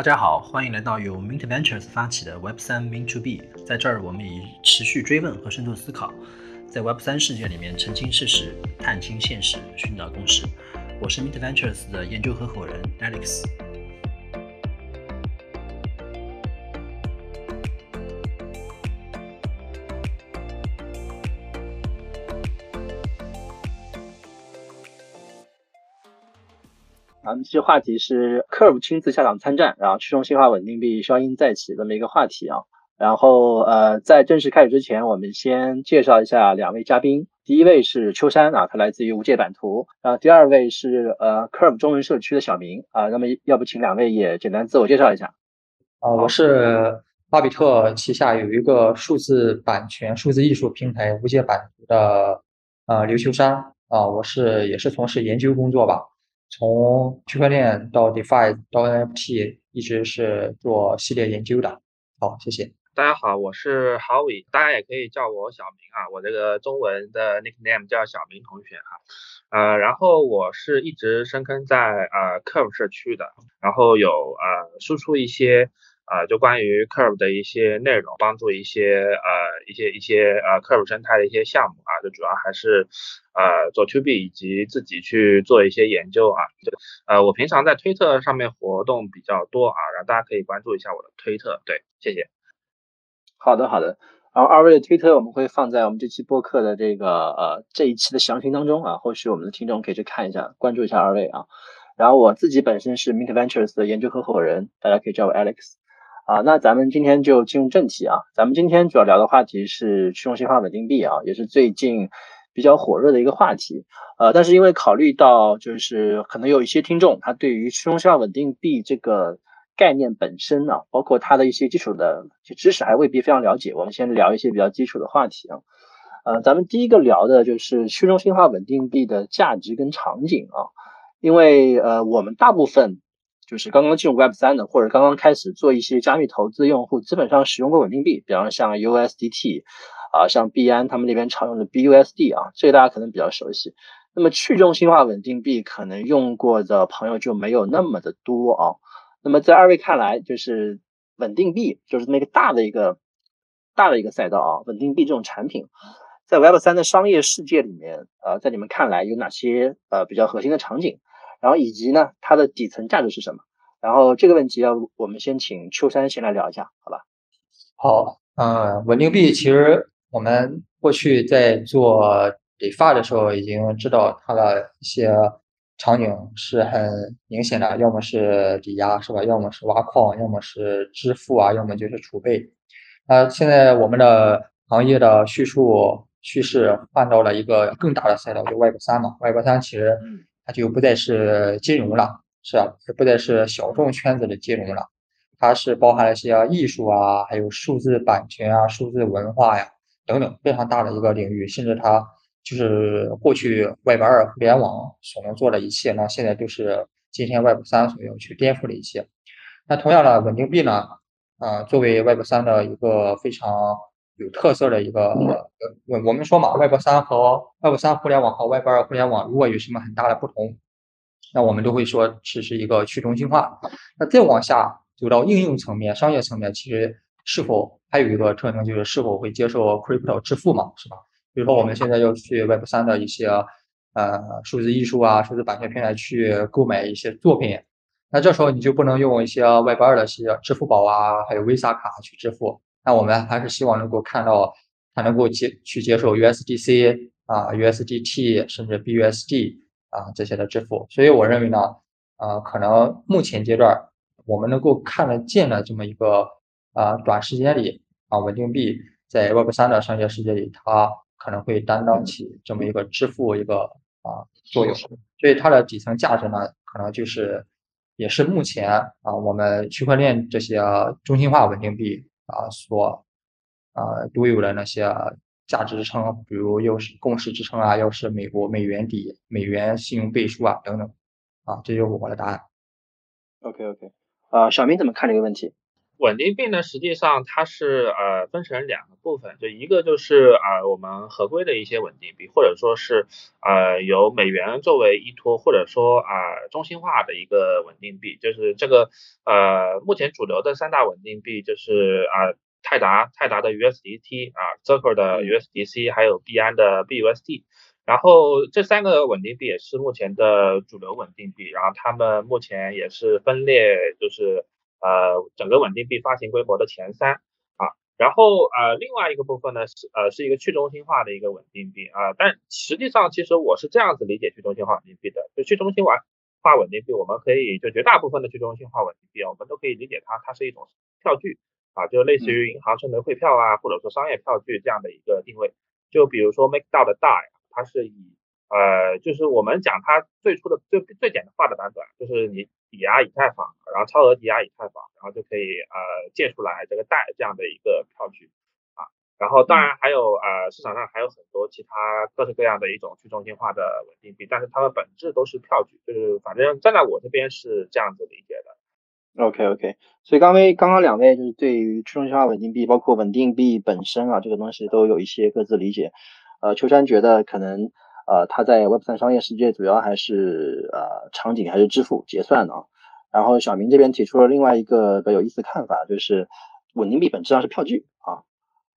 大家好，欢迎来到由 Mint Ventures 发起的 Web 三 Mint to B。在这儿，我们以持续追问和深度思考，在 Web 三世界里面澄清事实、探清现实、寻找共识。我是 Mint Ventures 的研究合伙人 Alex。咱们这话题是 Curve 亲自下场参战，然后去中心化稳定币消音再起这么一个话题啊。然后呃，在正式开始之前，我们先介绍一下两位嘉宾。第一位是秋山啊，他来自于无界版图。然后第二位是呃 Curve 中文社区的小明啊。那么要不请两位也简单自我介绍一下？啊，我是巴比特旗下有一个数字版权、数字艺术平台无界版图的呃刘秋山啊。我是也是从事研究工作吧。从区块链到 DeFi 到 NFT，一直是做系列研究的。好，谢谢。大家好，我是 Howie，大家也可以叫我小明啊。我这个中文的 nickname 叫小明同学哈。呃，然后我是一直深耕在呃 Curve 社区的，然后有呃输出一些。啊，就关于 Curve 的一些内容，帮助一些呃一些一些呃 Curve 生态的一些项目啊，就主要还是呃做 To B 以及自己去做一些研究啊。就呃我平常在推特上面活动比较多啊，然后大家可以关注一下我的推特。对，谢谢。好的好的，然后二位的推特我们会放在我们这期播客的这个呃这一期的详情当中啊，后续我们的听众可以去看一下，关注一下二位啊。然后我自己本身是 Mint Ventures 的研究合伙人，大家可以叫我 Alex。啊，那咱们今天就进入正题啊。咱们今天主要聊的话题是去中心化稳定币啊，也是最近比较火热的一个话题。呃，但是因为考虑到就是可能有一些听众他对于去中心化稳定币这个概念本身啊，包括它的一些基础的就知识还未必非常了解，我们先聊一些比较基础的话题啊。呃，咱们第一个聊的就是去中心化稳定币的价值跟场景啊，因为呃我们大部分。就是刚刚进入 Web 三的，或者刚刚开始做一些加密投资用户，基本上使用过稳定币，比方像 USDT 啊，像币安他们那边常用的 BUSD 啊，这个大家可能比较熟悉。那么去中心化稳定币可能用过的朋友就没有那么的多啊。那么在二位看来，就是稳定币就是那个大的一个大的一个赛道啊，稳定币这种产品，在 Web 三的商业世界里面，呃，在你们看来有哪些呃比较核心的场景？然后以及呢，它的底层价值是什么？然后这个问题要我们先请秋山先来聊一下，好吧？好，嗯，稳定币其实我们过去在做 DeFi 的时候已经知道它的一些场景是很明显的，要么是抵押是吧？要么是挖矿，要么是支付啊，要么就是储备。那现在我们的行业的叙述趋势换到了一个更大的赛道，就 Web 三嘛。Web 三其实。它就不再是金融了，是吧？也不再是小众圈子的金融了，它是包含了一些艺术啊，还有数字版权啊、数字文化呀等等非常大的一个领域，甚至它就是过去 Web 二互联网所能做的一切，那现在就是今天 Web 三所要去颠覆的一切。那同样的稳定币呢，啊，作为 Web 三的一个非常。有特色的一个，我我们说嘛，Web 三和 Web 三互联网和 Web 二互联网如果有什么很大的不同，那我们都会说这是一个去中心化。那再往下走到应用层面、商业层面，其实是否还有一个特征就是是否会接受 Crypto 支付嘛，是吧？比如说我们现在要去 Web 三的一些呃数字艺术啊、数字版权平台去购买一些作品，那这时候你就不能用一些 Web 二的一些支付宝啊，还有 Visa 卡去支付。那我们还是希望能够看到它能够接去接受 USDC 啊、USDT 甚至 BUSD 啊这些的支付，所以我认为呢，呃，可能目前阶段我们能够看得见的这么一个啊短时间里啊稳定币在 Web 三的商业世界里，它可能会担当起这么一个支付一个啊作用，所以它的底层价值呢，可能就是也是目前啊我们区块链这些中心化稳定币。啊，所啊独有的那些价值支撑，比如又是共识支撑啊，又是美国美元底、美元信用背书啊等等，啊，这就是我的答案。OK OK，啊，小明怎么看这个问题？稳定币呢，实际上它是呃分成两个部分，就一个就是呃我们合规的一些稳定币，或者说是呃由美元作为依托，或者说啊中心化的一个稳定币，就是这个呃目前主流的三大稳定币就是啊泰达泰达的 USDT 啊 Circle 的 USDC，还有币安的 BUSD，然后这三个稳定币也是目前的主流稳定币，然后他们目前也是分列就是。呃，整个稳定币发行规模的前三啊，然后呃，另外一个部分呢是呃是一个去中心化的一个稳定币啊，但实际上其实我是这样子理解去中心化稳定币的，就去中心化稳定币，我们可以就绝大部分的去中心化稳定币，我们都可以理解它，它是一种票据啊，就类似于银行智能汇票啊，或者说商业票据这样的一个定位，就比如说 MakerDAO 的 DAI，它是以呃，就是我们讲它最初的最最简化的版本，就是你。抵押以太坊，然后超额抵押以太坊，然后就可以呃借出来这个贷这样的一个票据啊，然后当然还有呃市场上还有很多其他各式各样的一种去中心化的稳定币，但是它们本质都是票据，就是反正站在我这边是这样子理解的。OK OK，所以刚刚刚刚两位就是对于去中心化稳定币，包括稳定币本身啊这个东西都有一些各自理解。呃，秋山觉得可能。呃，它在 Web 三商业世界主要还是呃场景还是支付结算的啊。然后小明这边提出了另外一个比较有意思的看法，就是稳定币本质上是票据啊。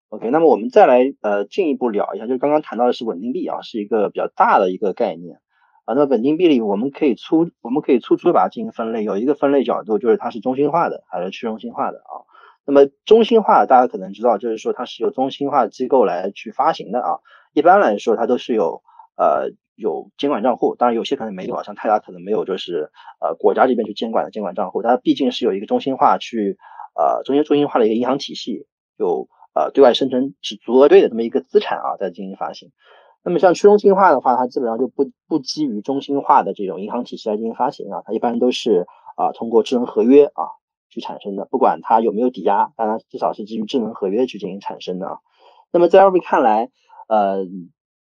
OK，那么我们再来呃进一步聊一下，就是刚刚谈到的是稳定币啊，是一个比较大的一个概念啊。那么稳定币里我们可以粗我们可以粗粗的把它进行分类，有一个分类角度就是它是中心化的还是去中心化的啊。那么中心化大家可能知道，就是说它是由中心化机构来去发行的啊。一般来说它都是有。呃，有监管账户，当然有些可能没有啊，像泰达可能没有，就是呃国家这边去监管的监管账户，它毕竟是有一个中心化去呃中心中心化的一个银行体系，有呃对外生成是足额对的这么一个资产啊，在进行发行。那么像去中心化的话，它基本上就不不基于中心化的这种银行体系来进行发行啊，它一般都是啊通过智能合约啊去产生的，不管它有没有抵押，但它至少是基于智能合约去进行产生的啊。那么在二位看来，呃。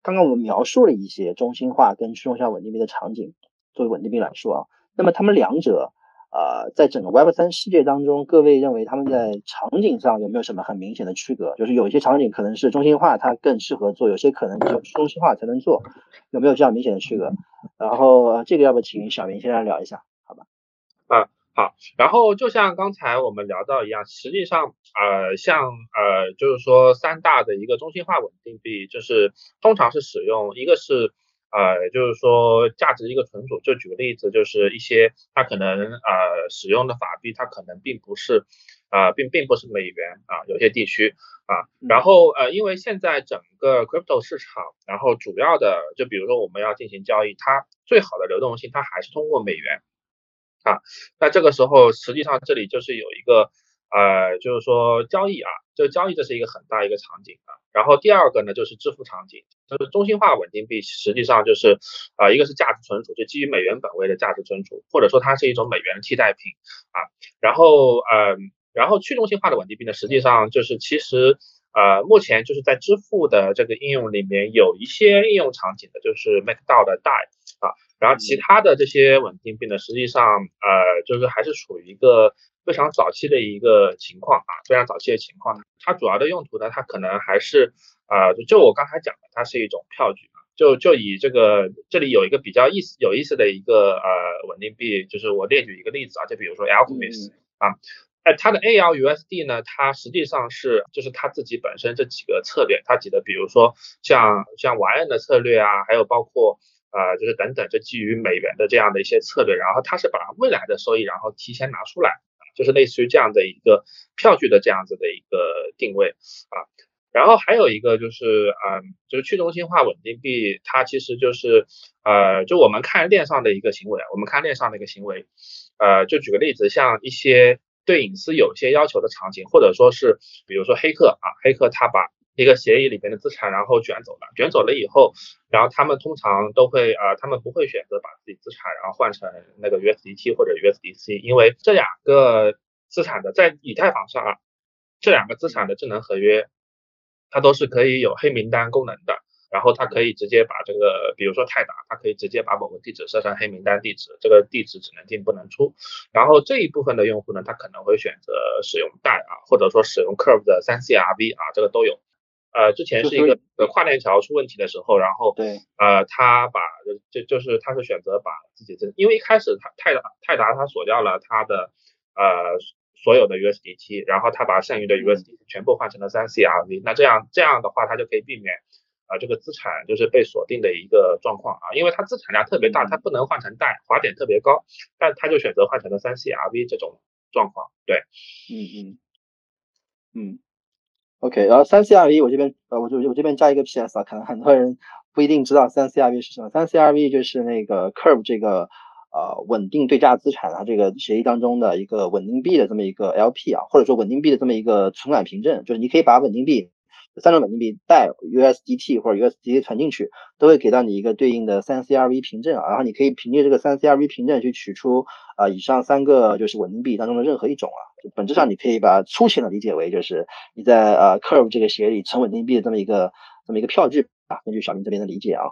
刚刚我们描述了一些中心化跟去中心化稳定币的场景，作为稳定币来说啊，那么它们两者，呃，在整个 Web 三世界当中，各位认为他们在场景上有没有什么很明显的区隔？就是有一些场景可能是中心化它更适合做，有些可能只有中心化才能做，有没有这样明显的区隔？然后这个要不请小明先来聊一下，好吧？啊。好，然后就像刚才我们聊到一样，实际上，呃，像呃，就是说三大的一个中心化稳定币，就是通常是使用一个是，呃，就是说价值一个存储，就举个例子，就是一些它可能呃使用的法币，它可能并不是，呃，并并不是美元啊，有些地区啊，然后呃，因为现在整个 crypto 市场，然后主要的就比如说我们要进行交易，它最好的流动性，它还是通过美元。啊，那这个时候实际上这里就是有一个呃，就是说交易啊，这个交易这是一个很大一个场景啊。然后第二个呢就是支付场景，就是中心化稳定币实际上就是啊，一个是价值存储，就基于美元本位的价值存储，或者说它是一种美元替代品啊。然后呃，然后去中心化的稳定币呢，实际上就是其实呃，目前就是在支付的这个应用里面有一些应用场景的，就是 MakerDAO 的 DAI 啊。然后其他的这些稳定币呢，实际上呃就是还是处于一个非常早期的一个情况啊，非常早期的情况。它主要的用途呢，它可能还是呃就我刚才讲的，它是一种票据啊。就就以这个这里有一个比较意思有意思的一个呃稳定币，就是我列举一个例子啊，就比如说 Alchemist 啊，哎它的 ALUSD 呢，它实际上是就是它自己本身这几个策略，它几个比如说像像 YN 的策略啊，还有包括。呃，就是等等，就基于美元的这样的一些策略，然后它是把未来的收益，然后提前拿出来，就是类似于这样的一个票据的这样子的一个定位啊。然后还有一个就是，嗯，就是去中心化稳定币，它其实就是，呃，就我们看链上的一个行为，我们看链上的一个行为，呃，就举个例子，像一些对隐私有些要求的场景，或者说是，比如说黑客啊，黑客他把一个协议里面的资产，然后卷走了，卷走了以后，然后他们通常都会呃，他们不会选择把自己资产然后换成那个 USDT 或者 USDC，因为这两个资产的在以太坊上啊，这两个资产的智能合约，它都是可以有黑名单功能的然后它可以直接把这个，比如说泰达，它可以直接把某个地址设成黑名单地址，这个地址只能进不能出。然后这一部分的用户呢，他可能会选择使用代啊，或者说使用 Curve 的三 CRV 啊，这个都有。呃，之前是一个跨链桥出问题的时候，然后对，呃，他把就就是他是选择把自己这，因为一开始他泰达泰达他锁掉了他的呃所有的 USDT，然后他把剩余的 USDT 全部换成了三 CRV，那这样这样的话，他就可以避免啊这个资产就是被锁定的一个状况啊，因为它资产量特别大，它不能换成贷，滑点特别高，但它就选择换成了三 CRV 这种状况，对，嗯嗯嗯。OK，然后三 CRV 我这边呃，我就我这边加一个 PS 啊，可能很多人不一定知道三 CRV 是什么。三 CRV 就是那个 Curve 这个呃稳定对价资产啊这个协议当中的一个稳定币的这么一个 LP 啊，或者说稳定币的这么一个存款凭证，就是你可以把稳定币三种稳定币带 USDT 或者 USDT 存进去，都会给到你一个对应的三 CRV 凭证啊，然后你可以凭借这个三 CRV 凭证去取出啊以上三个就是稳定币当中的任何一种啊。本质上，你可以把粗浅的理解为，就是你在呃 Curve 这个协议存稳定币的这么一个这么一个票据啊。根据小明这边的理解啊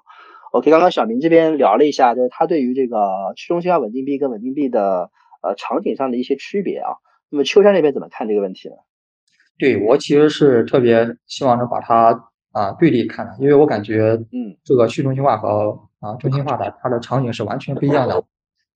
，OK，刚刚小明这边聊了一下，就是他对于这个去中心化稳定币跟稳定币的呃场景上的一些区别啊。那么秋山这边怎么看这个问题呢？对我其实是特别希望能把它啊对立看的，因为我感觉嗯，这个去中心化和啊中心化的它的场景是完全不一样的。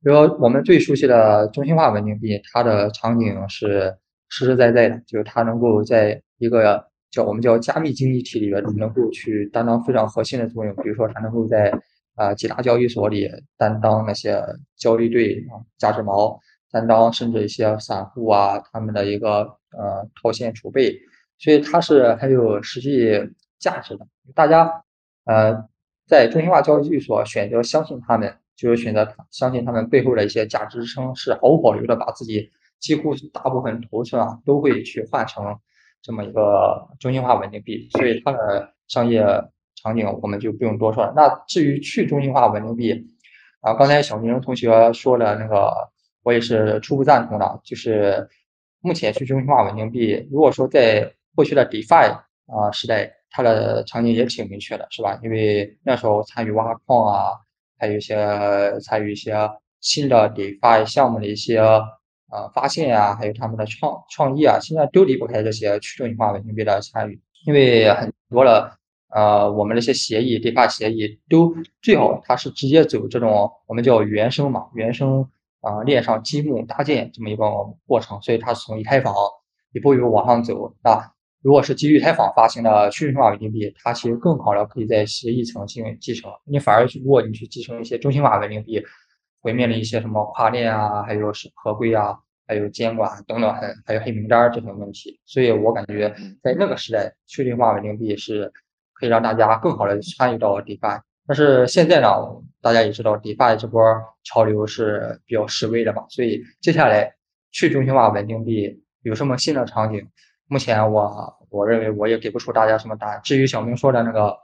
比如说我们最熟悉的中心化稳定币，它的场景是实实在在的，就是它能够在一个叫我们叫加密经济体里边，能够去担当非常核心的作用。比如说，它能够在啊几大交易所里担当那些交易对啊价值锚，担当甚至一些散户啊他们的一个呃套现储备，所以它是很有实际价值的。大家呃在中心化交易所选择相信他们。就是选择相信他们背后的一些价值支撑，是毫无保留的把自己几乎大部分头寸啊都会去换成这么一个中心化稳定币，所以它的商业场景我们就不用多说了。那至于去中心化稳定币，啊，刚才小明同学说的那个，我也是初步赞同的，就是目前去中心化稳定币，如果说在过去的 DeFi 啊时代，它的场景也挺明确的，是吧？因为那时候参与挖矿啊。还有一些参与一些新的 DeFi 项目的一些呃发现啊，还有他们的创创意啊，现在都离不开这些去中心化稳定币的参与，因为很多的呃我们这些协议 DeFi 协议都最好它是直接走这种我们叫原生嘛，原生啊链上积木搭建这么一个过程，所以它是从以太坊一步一步往上走啊。如果是基于以太坊发行的去中心化稳定币，它其实更好了，可以在协议层进行继承。你反而如果你去继承一些中心化稳定币，会面临一些什么跨链啊，还有是合规啊，还有监管等等，还还有黑名单这些问题。所以我感觉在那个时代，去中心化稳定币是可以让大家更好的参与到 DeFi。但是现在呢，大家也知道 DeFi 这波潮流是比较示威的嘛，所以接下来去中心化稳定币有什么新的场景？目前我我认为我也给不出大家什么答案。至于小明说的那个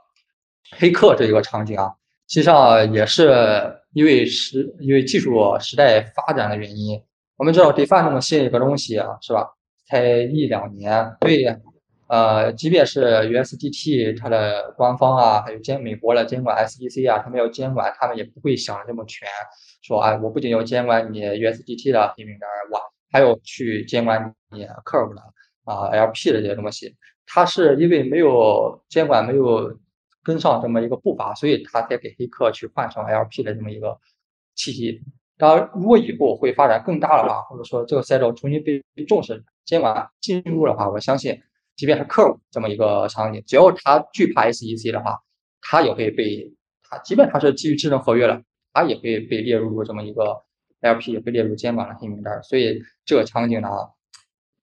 黑客这一个场景啊，实际上也是因为时因为技术时代发展的原因。我们知道 DeFi 那么新一个东西啊，是吧？才一两年，对，呃，即便是 USDT 它的官方啊，还有监美国的监管 SEC 啊，他们要监管，他们也不会想的这么全，说哎，我不仅要监管你 USDT 的黑名单，我还要去监管你 Curve 的。啊，LP 的这些东西，它是因为没有监管，没有跟上这么一个步伐，所以它才给黑客去换成 LP 的这么一个契机。当然，如果以后会发展更大的话，或者说这个赛道重新被重视、监管进入的话，我相信，即便是客户这么一个场景，只要他惧怕 SEC 的话，他也会被他，即便他是基于智能合约的，他也会被列入这么一个 LP，也被列入监管的黑名单。所以这个场景呢？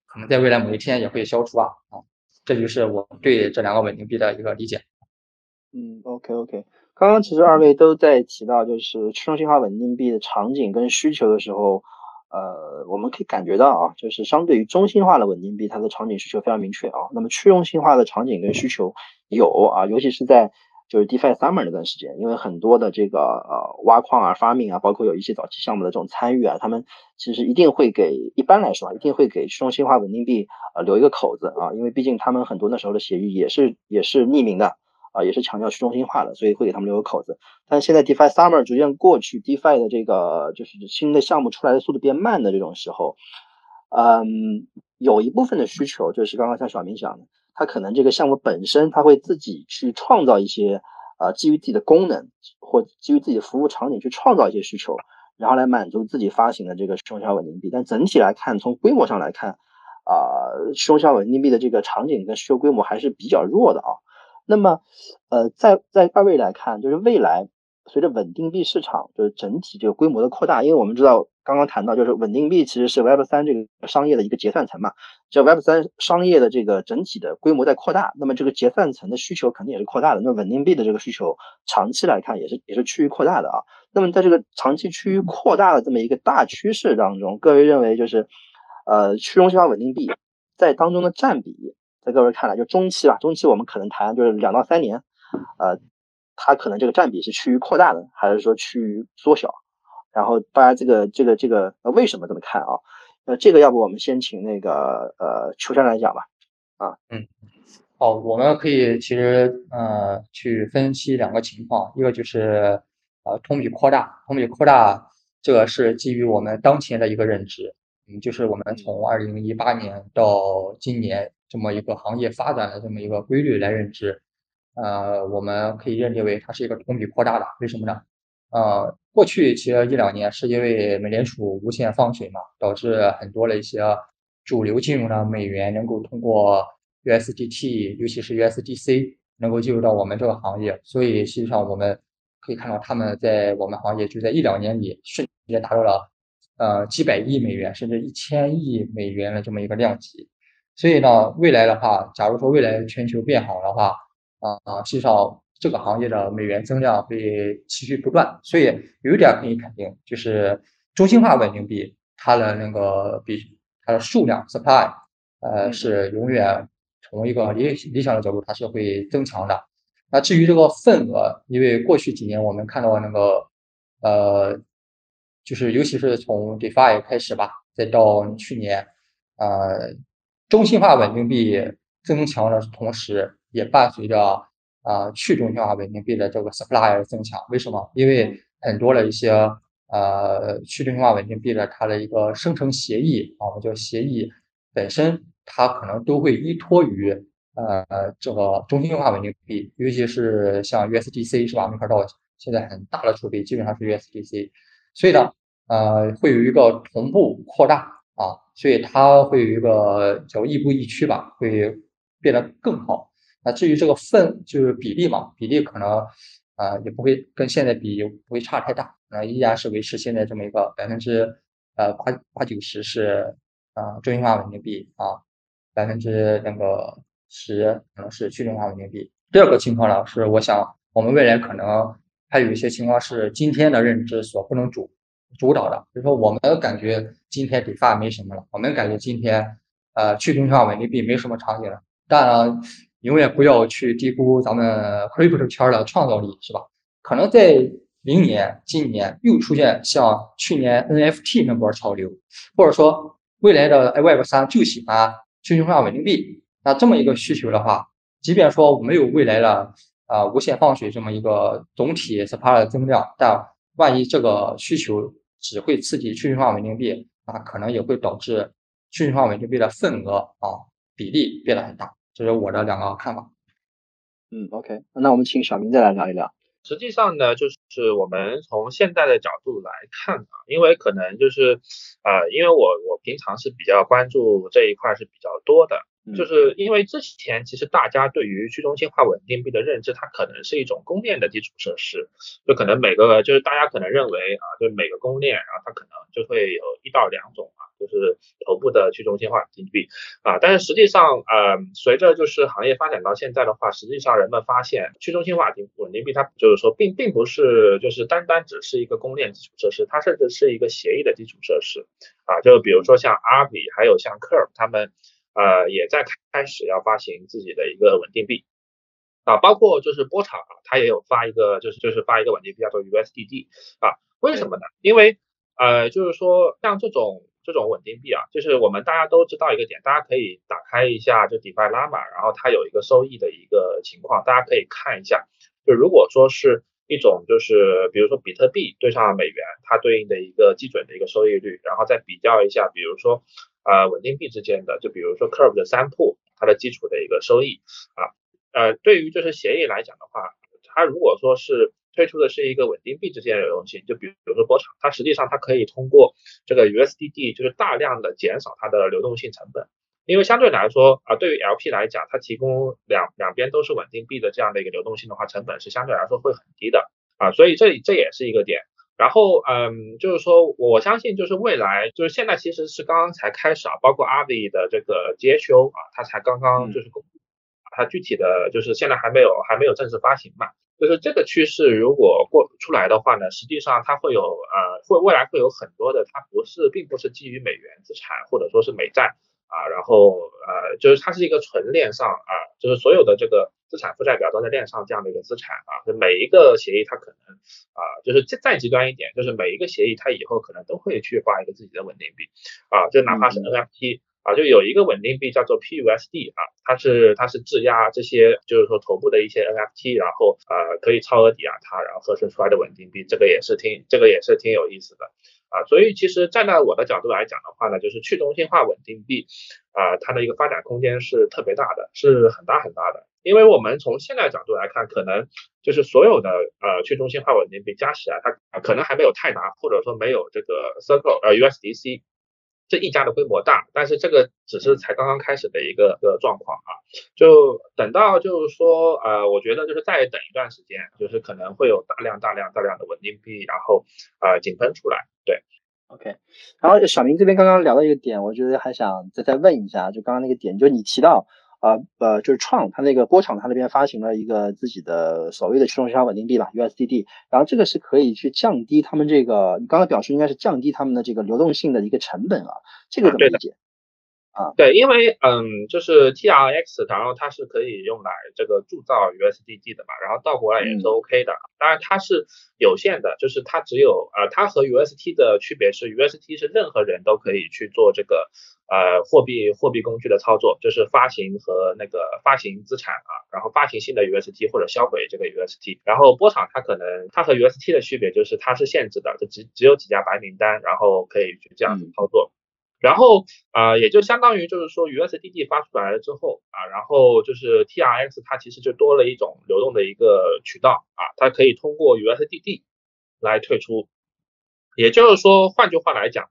可能在未来某一天也会消除啊啊，这就是我对这两个稳定币的一个理解。嗯，OK OK，刚刚其实二位都在提到就是去中心化稳定币的场景跟需求的时候，呃，我们可以感觉到啊，就是相对于中心化的稳定币，它的场景需求非常明确啊。那么去中心化的场景跟需求有啊，尤其是在。就是 DeFi Summer 那段时间，因为很多的这个呃挖矿啊、发明啊，包括有一些早期项目的这种参与啊，他们其实一定会给一般来说啊，一定会给去中心化稳定币呃留一个口子啊，因为毕竟他们很多那时候的协议也是也是匿名的啊，也是强调去中心化的，所以会给他们留个口子。但现在 DeFi Summer 逐渐过去，DeFi 的这个就是新的项目出来的速度变慢的这种时候，嗯，有一部分的需求就是刚刚像小明讲的，他可能这个项目本身他会自己去创造一些啊，基于自己的功能或基于自己的服务场景去创造一些需求，然后来满足自己发行的这个去中心化稳定币。但整体来看，从规模上来看，啊，去中心化稳定币的这个场景跟需求规模还是比较弱的啊。那么，呃，在在二位来看，就是未来随着稳定币市场就是整体这个规模的扩大，因为我们知道刚刚谈到就是稳定币其实是 Web 三这个商业的一个结算层嘛，这 Web 三商业的这个整体的规模在扩大，那么这个结算层的需求肯定也是扩大的，那稳定币的这个需求长期来看也是也是趋于扩大的啊。那么在这个长期趋于扩大的这么一个大趋势当中，各位认为就是，呃，去中心化稳定币在当中的占比？在各位看来，就中期吧，中期我们可能谈就是两到三年，呃，它可能这个占比是趋于扩大的，还是说趋于缩小？然后大家这个这个这个呃为什么这么看啊？呃，这个要不我们先请那个呃秋山来讲吧。啊，嗯，哦，我们可以其实呃去分析两个情况，一个就是呃同比扩大，同比扩大这个是基于我们当前的一个认知，嗯，就是我们从二零一八年到今年。这么一个行业发展的这么一个规律来认知，呃，我们可以认定为它是一个同比扩大的。为什么呢？呃，过去其实一两年是因为美联储无限放水嘛，导致很多的一些主流金融的美元能够通过 USDT，尤其是 USDC 能够进入到我们这个行业，所以实际上我们可以看到他们在我们行业就在一两年里瞬间达到了呃几百亿美元甚至一千亿美元的这么一个量级。所以呢，未来的话，假如说未来全球变好的话，啊啊，实际上这个行业的美元增量会持续不断。所以有一点可以肯定，就是中心化稳定币它的那个比它的数量 supply，呃，是永远从一个理理想的角度，它是会增强的。那至于这个份额，因为过去几年我们看到那个，呃，就是尤其是从 DeFi 开始吧，再到去年，呃。中心化稳定币增强的同时，也伴随着啊去中心化稳定币的这个 supply 增强。为什么？因为很多的一些呃去中心化稳定币的它的一个生成协议啊，我们叫协议本身，它可能都会依托于呃这个中心化稳定币，尤其是像 USDC 是吧？没法到现在很大的储备基本上是 USDC，所以呢，呃会有一个同步扩大。啊，所以它会有一个叫亦步亦趋吧，会变得更好。那至于这个份就是比例嘛，比例可能啊也不会跟现在比不会差太大，那依然是维持现在这么一个百分之呃八八九十是啊中心化稳定币啊，百分之那个十可能是去中心化稳定币。第二个情况呢是，我想我们未来可能还有一些情况是今天的认知所不能主。主导的，比如说我们感觉今天 DeFi 没什么了，我们感觉今天呃去中心化稳定币没什么场景了。当然，永远不要去低估咱们 Crypto 圈的创造力，是吧？可能在明年、今年又出现像去年 NFT 那波潮流，或者说未来的 Web 三就喜欢去中心化稳定币，那这么一个需求的话，即便说没有未来的啊无限放水这么一个总体 supply 的增量，但万一这个需求只会刺激去中心化稳定币，那可能也会导致去中心化稳定币的份额啊比例变得很大。这是我的两个看法。嗯，OK，那我们请小明再来聊一聊。实际上呢，就是我们从现在的角度来看啊，因为可能就是呃，因为我我平常是比较关注这一块是比较多的。就是因为之前其实大家对于去中心化稳定币的认知，它可能是一种公链的基础设施，就可能每个就是大家可能认为啊，就每个公链，然后它可能就会有一到两种啊，就是头部的去中心化稳定币。啊，但是实际上呃，随着就是行业发展到现在的话，实际上人们发现去中心化稳定币它就是说并并不是就是单单只是一个公链基础设施，它甚至是一个协议的基础设施。啊，就比如说像阿比还有像 Curve 他们。呃，也在开始要发行自己的一个稳定币啊，包括就是波场啊，它也有发一个，就是就是发一个稳定币叫做 USDD 啊，为什么呢？因为呃，就是说像这种这种稳定币啊，就是我们大家都知道一个点，大家可以打开一下就 DeFi Llama，然后它有一个收益的一个情况，大家可以看一下。就如果说是一种就是比如说比特币对上美元，它对应的一个基准的一个收益率，然后再比较一下，比如说呃稳定币之间的，就比如说 Curve 的三铺它的基础的一个收益啊，呃对于就是协议来讲的话，它如果说是推出的是一个稳定币之间的流动性，就比如比如说波场，它实际上它可以通过这个 USDD 就是大量的减少它的流动性成本，因为相对来说啊，对于 LP 来讲，它提供两两边都是稳定币的这样的一个流动性的话，成本是相对来说会很低的啊，所以这这也是一个点。然后嗯，就是说我相信就是未来就是现在其实是刚刚才开始啊，包括阿里的这个 GHO 啊，它才刚刚就是公布，它具体的就是现在还没有还没有正式发行嘛。就是这个趋势如果过出来的话呢，实际上它会有呃会未来会有很多的，它不是并不是基于美元资产或者说是美债啊，然后呃就是它是一个纯链上啊，就是所有的这个资产负债表都在链上这样的一个资产啊，就每一个协议它可能啊就是再再极端一点，就是每一个协议它以后可能都会去发一个自己的稳定币啊，就哪怕是 NFT。啊，就有一个稳定币叫做 PUSD 啊，它是它是质押这些就是说头部的一些 NFT，然后呃可以超额抵押它，然后合成出来的稳定币，这个也是挺这个也是挺有意思的啊。所以其实站在我的角度来讲的话呢，就是去中心化稳定币啊，它的一个发展空间是特别大的，是很大很大的。因为我们从现在角度来看，可能就是所有的呃去中心化稳定币加起来，它可能还没有泰达或者说没有这个 Circle 呃 USDC。这一家的规模大，但是这个只是才刚刚开始的一个个状况啊，就等到就是说，呃，我觉得就是再等一段时间，就是可能会有大量大量大量的稳定币，然后呃井喷出来，对，OK，然后小明这边刚刚聊到一个点，我觉得还想再再问一下，就刚刚那个点，就你提到。啊呃，就是创它那个波场，它那边发行了一个自己的所谓的驱动市场稳定币吧，USDD。然后这个是可以去降低他们这个，你刚才表述应该是降低他们的这个流动性的一个成本啊，这个怎么理解？啊，对，因为嗯，就是 TRX，然后它是可以用来这个铸造 USDT 的嘛，然后到国外也是 OK 的。当然它是有限的，就是它只有呃，它和 UST 的区别是，UST 是任何人都可以去做这个呃货币货币工具的操作，就是发行和那个发行资产啊，然后发行新的 UST 或者销毁这个 UST。然后波场它可能它和 UST 的区别就是它是限制的，就只只有几家白名单，然后可以去这样子操作。然后啊，也就相当于就是说，USDD 发出来了之后啊，然后就是 TRX 它其实就多了一种流动的一个渠道啊，它可以通过 USDD 来退出。也就是说，换句话来讲，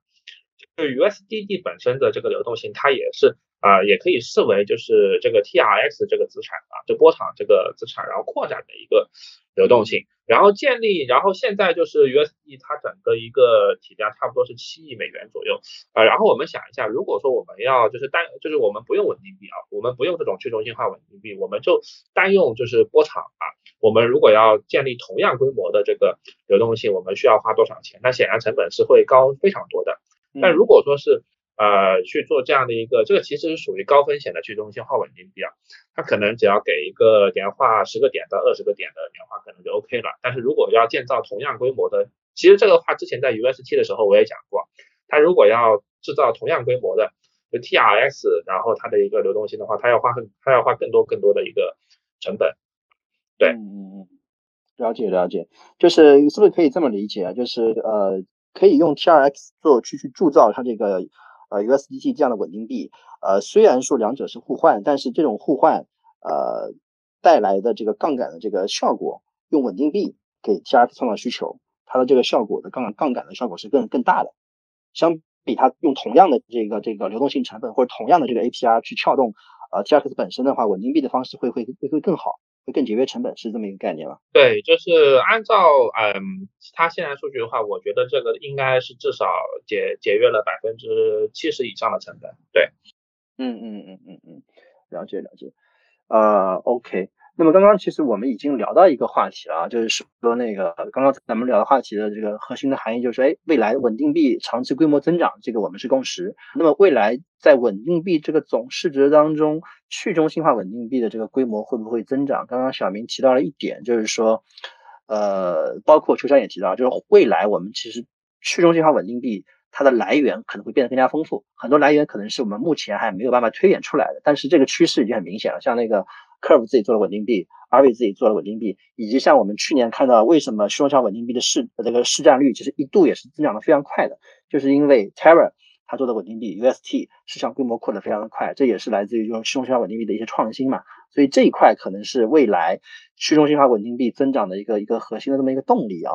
就 USDD 本身的这个流动性，它也是啊，也可以视为就是这个 TRX 这个资产啊，就波场这个资产，然后扩展的一个流动性。然后建立，然后现在就是 USD 它整个一个体量差不多是七亿美元左右啊。然后我们想一下，如果说我们要就是单就是我们不用稳定币啊，我们不用这种去中心化稳定币，我们就单用就是波场啊。我们如果要建立同样规模的这个流动性，我们需要花多少钱？那显然成本是会高非常多的。但如果说是呃，去做这样的一个，这个其实是属于高风险的去中心化稳定币啊，它可能只要给一个年化十个点到二十个点的年化可能就 OK 了。但是如果要建造同样规模的，其实这个话之前在 UST 的时候我也讲过，它如果要制造同样规模的就 TRX，然后它的一个流动性的话，它要花很，它要花更多更多的一个成本。对，嗯嗯嗯，了解了解，就是是不是可以这么理解啊？就是呃，可以用 TRX 做去去铸造它这个。呃，USDT 这样的稳定币，呃，虽然说两者是互换，但是这种互换，呃，带来的这个杠杆的这个效果，用稳定币给 TRX 创造需求，它的这个效果的杠杆杠杆的效果是更更大的。相比它用同样的这个这个流动性成本或者同样的这个 APR 去撬动呃 TRX 本身的话，稳定币的方式会会会会更好。会更节约成本是这么一个概念吧？对，就是按照嗯，它现在数据的话，我觉得这个应该是至少节节约了百分之七十以上的成本。对，嗯嗯嗯嗯嗯，了解了解。呃，OK。那么刚刚其实我们已经聊到一个话题了，就是说那个刚刚咱们聊的话题的这个核心的含义就是说，哎，未来稳定币长期规模增长，这个我们是共识。那么未来在稳定币这个总市值当中，去中心化稳定币的这个规模会不会增长？刚刚小明提到了一点，就是说，呃，包括秋山也提到，就是未来我们其实去中心化稳定币它的来源可能会变得更加丰富，很多来源可能是我们目前还没有办法推演出来的，但是这个趋势已经很明显了。像那个 Curve 自己做了稳定币，RV 自己做了稳定币，以及像我们去年看到为什么去中心稳定币的市这个市占率其实一度也是增长的非常快的，就是因为 Terra 它做的稳定币 UST 市场规模扩得非常的快，这也是来自于这种去中心稳定币的一些创新嘛。所以这一块可能是未来去中心化稳定币增长的一个一个核心的这么一个动力啊。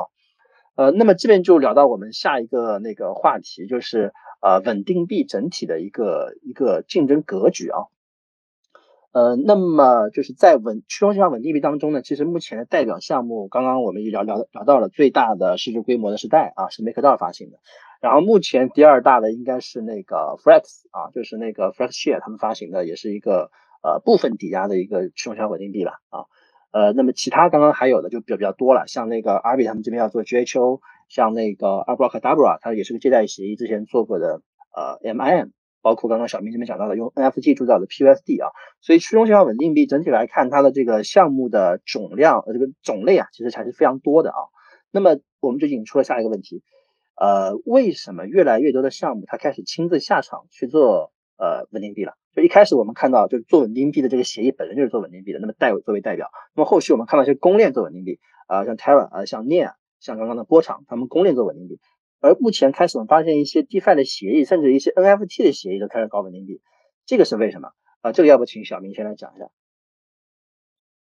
呃，那么这边就聊到我们下一个那个话题，就是呃稳定币整体的一个一个竞争格局啊。呃，那么就是在稳去中心化稳定币当中呢，其实目前的代表项目，刚刚我们也聊聊聊到了最大的市值规模的是代啊，是 MakerDAO 发行的。然后目前第二大的应该是那个 Flex 啊，就是那个 FlexShare 他们发行的，也是一个呃部分抵押的一个去中心化稳定币吧啊。呃，那么其他刚刚还有的就比较比较多了，像那个 a r b i 他们这边要做 GHO，像那个 Abracadabra 它也是个借贷协议，之前做过的呃 MIM，包括刚刚小明这边讲到的用 NFT 铸造的 PUSD 啊，所以去中心化稳定币整体来看，它的这个项目的总量呃这个种类啊，其实还是非常多的啊。那么我们就引出了下一个问题，呃，为什么越来越多的项目它开始亲自下场去做呃稳定币了？就一开始我们看到，就是做稳定币的这个协议本身就是做稳定币的，那么代作为代表。那么后续我们看到一些公链做稳定币，啊，像 Terra 啊，像 n e a 像刚刚的波场，他们公链做稳定币。而目前开始我们发现一些 DeFi 的协议，甚至一些 NFT 的协议都开始搞稳定币，这个是为什么？啊，这个要不请小明先来讲一下。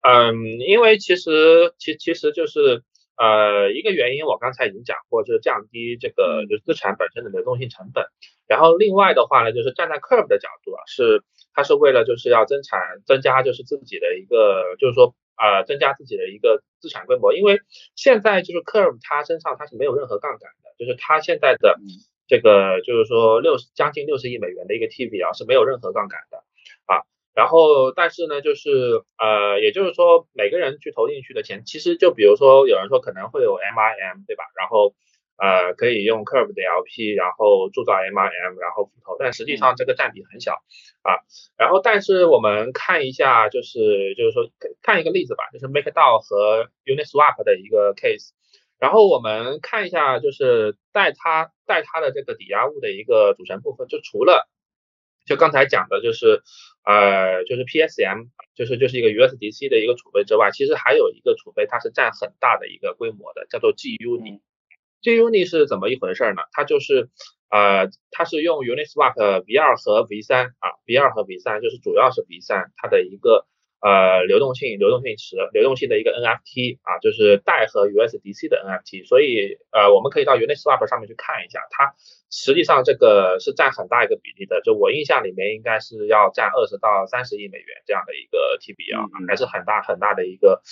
嗯，因为其实其其实就是。呃，一个原因我刚才已经讲过，就是降低这个就是资产本身的流动性成本。然后另外的话呢，就是站在 Curve 的角度啊，是它是为了就是要增产增加就是自己的一个就是说呃增加自己的一个资产规模。因为现在就是 Curve 它身上他是没有任何杠杆的，就是他现在的这个就是说六十将近六十亿美元的一个 TVL 是没有任何杠杆的啊。然后，但是呢，就是呃，也就是说，每个人去投进去的钱，其实就比如说，有人说可能会有 MIM，对吧？然后呃，可以用 Curve 的 LP，然后铸造 MRM，然后复投，但实际上这个占比很小啊。然后，但是我们看一下，就是就是说看一个例子吧，就是 MakerDAO 和 Uniswap 的一个 case。然后我们看一下，就是带它带它的这个抵押物的一个组成部分，就除了就刚才讲的，就是呃，就是 PSM，就是就是一个 USDC 的一个储备之外，其实还有一个储备，它是占很大的一个规模的，叫做 GUNI。对，Uni 是怎么一回事呢？它就是呃，它是用 Uniswap V 二和 V 三啊，V 二和 V 三就是主要是 V 三它的一个。呃，流动性、流动性池、流动性的一个 NFT 啊，就是代和 USDC 的 NFT，所以呃，我们可以到 Uniswap 上面去看一下，它实际上这个是占很大一个比例的，就我印象里面应该是要占二十到三十亿美元这样的一个 TBL，还是很大很大的一个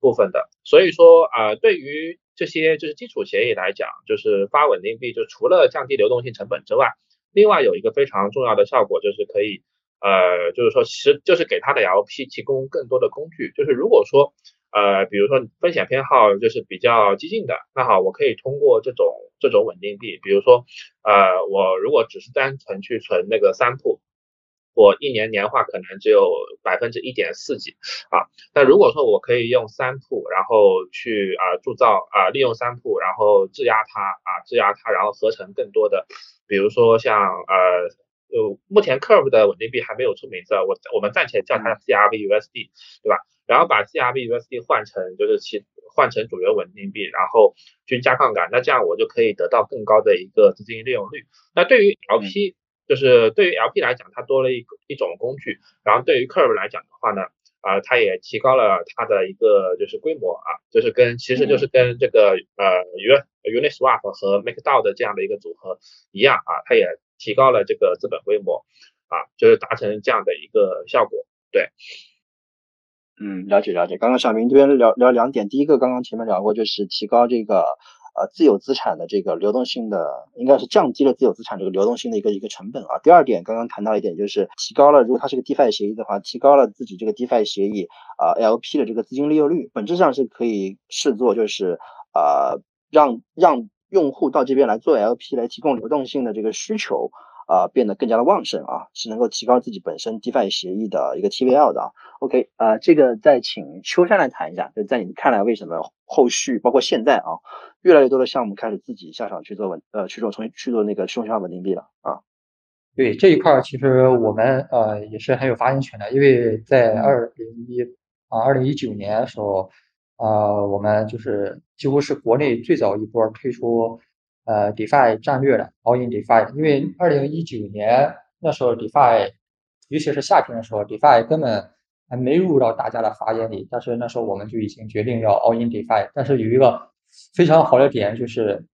部分的。所以说啊，对于这些就是基础协议来讲，就是发稳定币，就除了降低流动性成本之外，另外有一个非常重要的效果就是可以。呃，就是说，其实就是给他的 LP 提供更多的工具。就是如果说，呃，比如说风险偏好就是比较激进的，那好，我可以通过这种这种稳定币，比如说，呃，我如果只是单纯去存那个三铺，我一年年化可能只有百分之一点四几啊。但如果说我可以用三铺，然后去啊铸造啊，利用三铺，然后质押它啊，质押它，然后合成更多的，比如说像呃。就目前 Curve 的稳定币还没有出名字，我我们暂且叫它 CRVUSD，对吧？然后把 CRVUSD 换成就是其换成主流稳定币，然后去加杠杆，那这样我就可以得到更高的一个资金利用率。那对于 LP，就是对于 LP 来讲，它多了一一种工具，然后对于 Curve 来讲的话呢，啊，它也提高了它的一个就是规模啊，就是跟其实就是跟这个呃 Uniswap 和 MakerDAO 的这样的一个组合一样啊，它也。提高了这个资本规模，啊，就是达成这样的一个效果。对，嗯，了解了解。刚刚小明这边聊聊两点，第一个刚刚前面聊过，就是提高这个呃自有资产的这个流动性的，应该是降低了自有资产这个流动性的一个一个成本啊。第二点刚刚谈到一点，就是提高了，如果它是个 DeFi 协议的话，提高了自己这个 DeFi 协议啊 LP 的这个资金利用率，本质上是可以视作就是呃让让。用户到这边来做 LP 来提供流动性的这个需求啊，变得更加的旺盛啊，是能够提高自己本身 DeFi 协议的一个 TVL 的啊。OK 啊，这个再请秋山来谈一下，就在你看来，为什么后续包括现在啊，越来越多的项目开始自己下场去做稳呃去做重新去做那个去中心化稳定币了啊。对这一块儿，其实我们呃也是很有发言权的，因为在二零一啊二零一九年的时候，啊我们就是几乎是国内最早一波推出呃 DeFi 战略的 All in DeFi，因为二零一九年那时候 DeFi，尤其是夏天的时候，DeFi 根本还没入到大家的法眼里，但是那时候我们就已经决定要 All in DeFi，但是有一个非常好的点就是。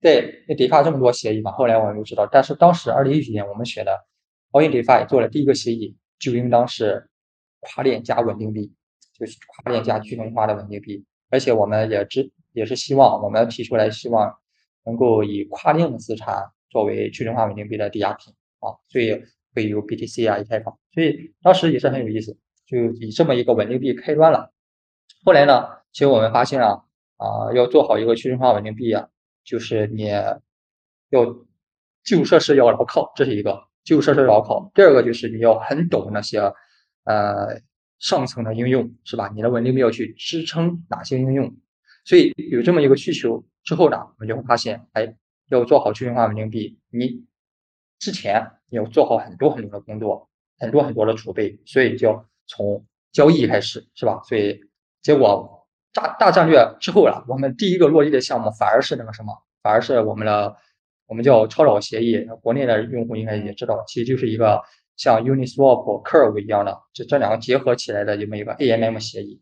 对，那 DeFi 这么多协议嘛，后来我们就知道，但是当时二零一九年我们选的 All in DeFi 做了第一个协议，就应当是跨链加稳定币，就是跨链加去中心化的稳定币，而且我们也知也是希望我们提出来，希望能够以跨链的资产作为去中心化稳定币的抵押品啊，所以会有 BTC 啊、以太坊，所以当时也是很有意思，就以这么一个稳定币开端了。后来呢，其实我们发现啊，啊要做好一个去中心化稳定币啊。就是你要基础设施要牢靠，这是一个基础设施牢靠。第二个就是你要很懂那些呃上层的应用，是吧？你的稳定币要去支撑哪些应用？所以有这么一个需求之后呢，我们就会发现，哎，要做好去中心化稳定币，你之前你要做好很多很多的工作，很多很多的储备，所以就要从交易开始，是吧？所以结果。大大战略之后了，我们第一个落地的项目反而是那个什么，反而是我们的我们叫超导协议。国内的用户应该也知道，其实就是一个像 Uniswap Curve 一样的，这这两个结合起来的这么一个 AMM 协议。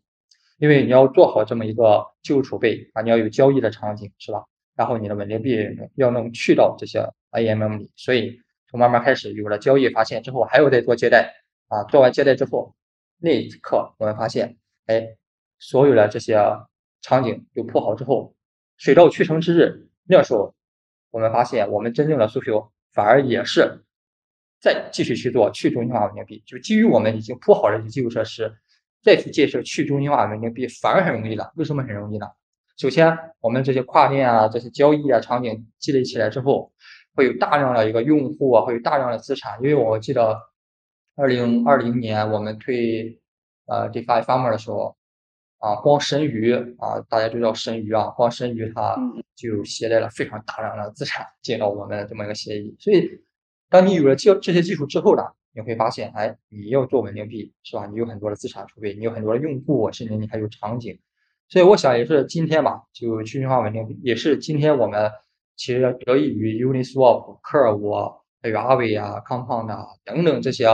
因为你要做好这么一个技术储备啊，你要有交易的场景，是吧？然后你的稳定币要能去到这些 AMM 里，所以从慢慢开始有了交易，发现之后还有在做借贷啊，做完借贷之后，那一刻我们发现，哎。所有的这些场景都铺好之后，水到渠成之日，那时候我们发现，我们真正的诉求反而也是再继续去做去中心化稳定币。就基于我们已经铺好了一些基础设施，再去建设去中心化稳定币，反而很容易了。为什么很容易呢？首先，我们这些跨链啊、这些交易啊场景积累起来之后，会有大量的一个用户啊，会有大量的资产。因为我记得二零二零年我们推呃 DeFi Farmer 的时候。啊，光神鱼啊，大家都叫神鱼啊，光神鱼它就携带了非常大量的资产进到我们这么一个协议。所以，当你有了这这些技术之后呢，你会发现，哎，你要做稳定币是吧？你有很多的资产储备，你有很多的用户，甚至你还有场景。所以，我想也是今天吧，就去中心化稳定币，也是今天我们其实得益于 Uniswap、Curve、还有阿伟啊、Compound 啊等等这些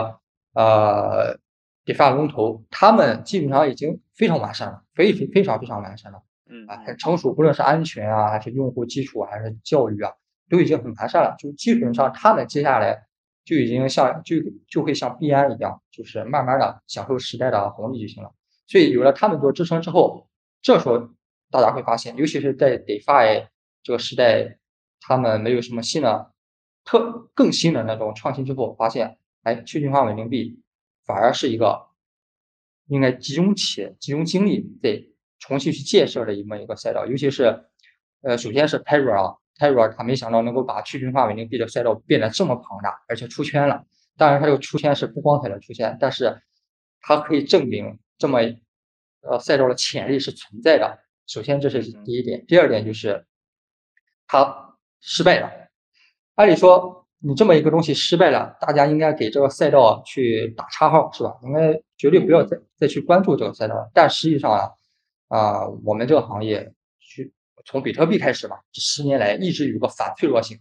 呃。DeFi 龙头，他们基本上已经非常完善了，非非非常非常完善了，嗯啊，很成熟，不论是安全啊，还是用户基础，还是教育啊，都已经很完善了。就基本上，他们接下来就已经像就就会像币安一样，就是慢慢的享受时代的红利就行了。所以有了他们做支撑之后，这时候大家会发现，尤其是在 DeFi 这个时代，他们没有什么新的特更新的那种创新之后，发现，哎，去中心化稳定币。反而是一个应该集中起集中精力在重新去建设的一么一个赛道，尤其是呃，首先是 Terra 啊，Terra 他没想到能够把去中心化稳定币的赛道变得这么庞大，而且出圈了。当然，它这个出圈是不光彩的出圈，但是它可以证明这么呃赛道的潜力是存在的。首先这是第一点，第二点就是它失败了。按理说。你这么一个东西失败了，大家应该给这个赛道去打叉号，是吧？应该绝对不要再再去关注这个赛道。但实际上啊，啊，我们这个行业去从比特币开始吧，这十年来一直有个反脆弱性，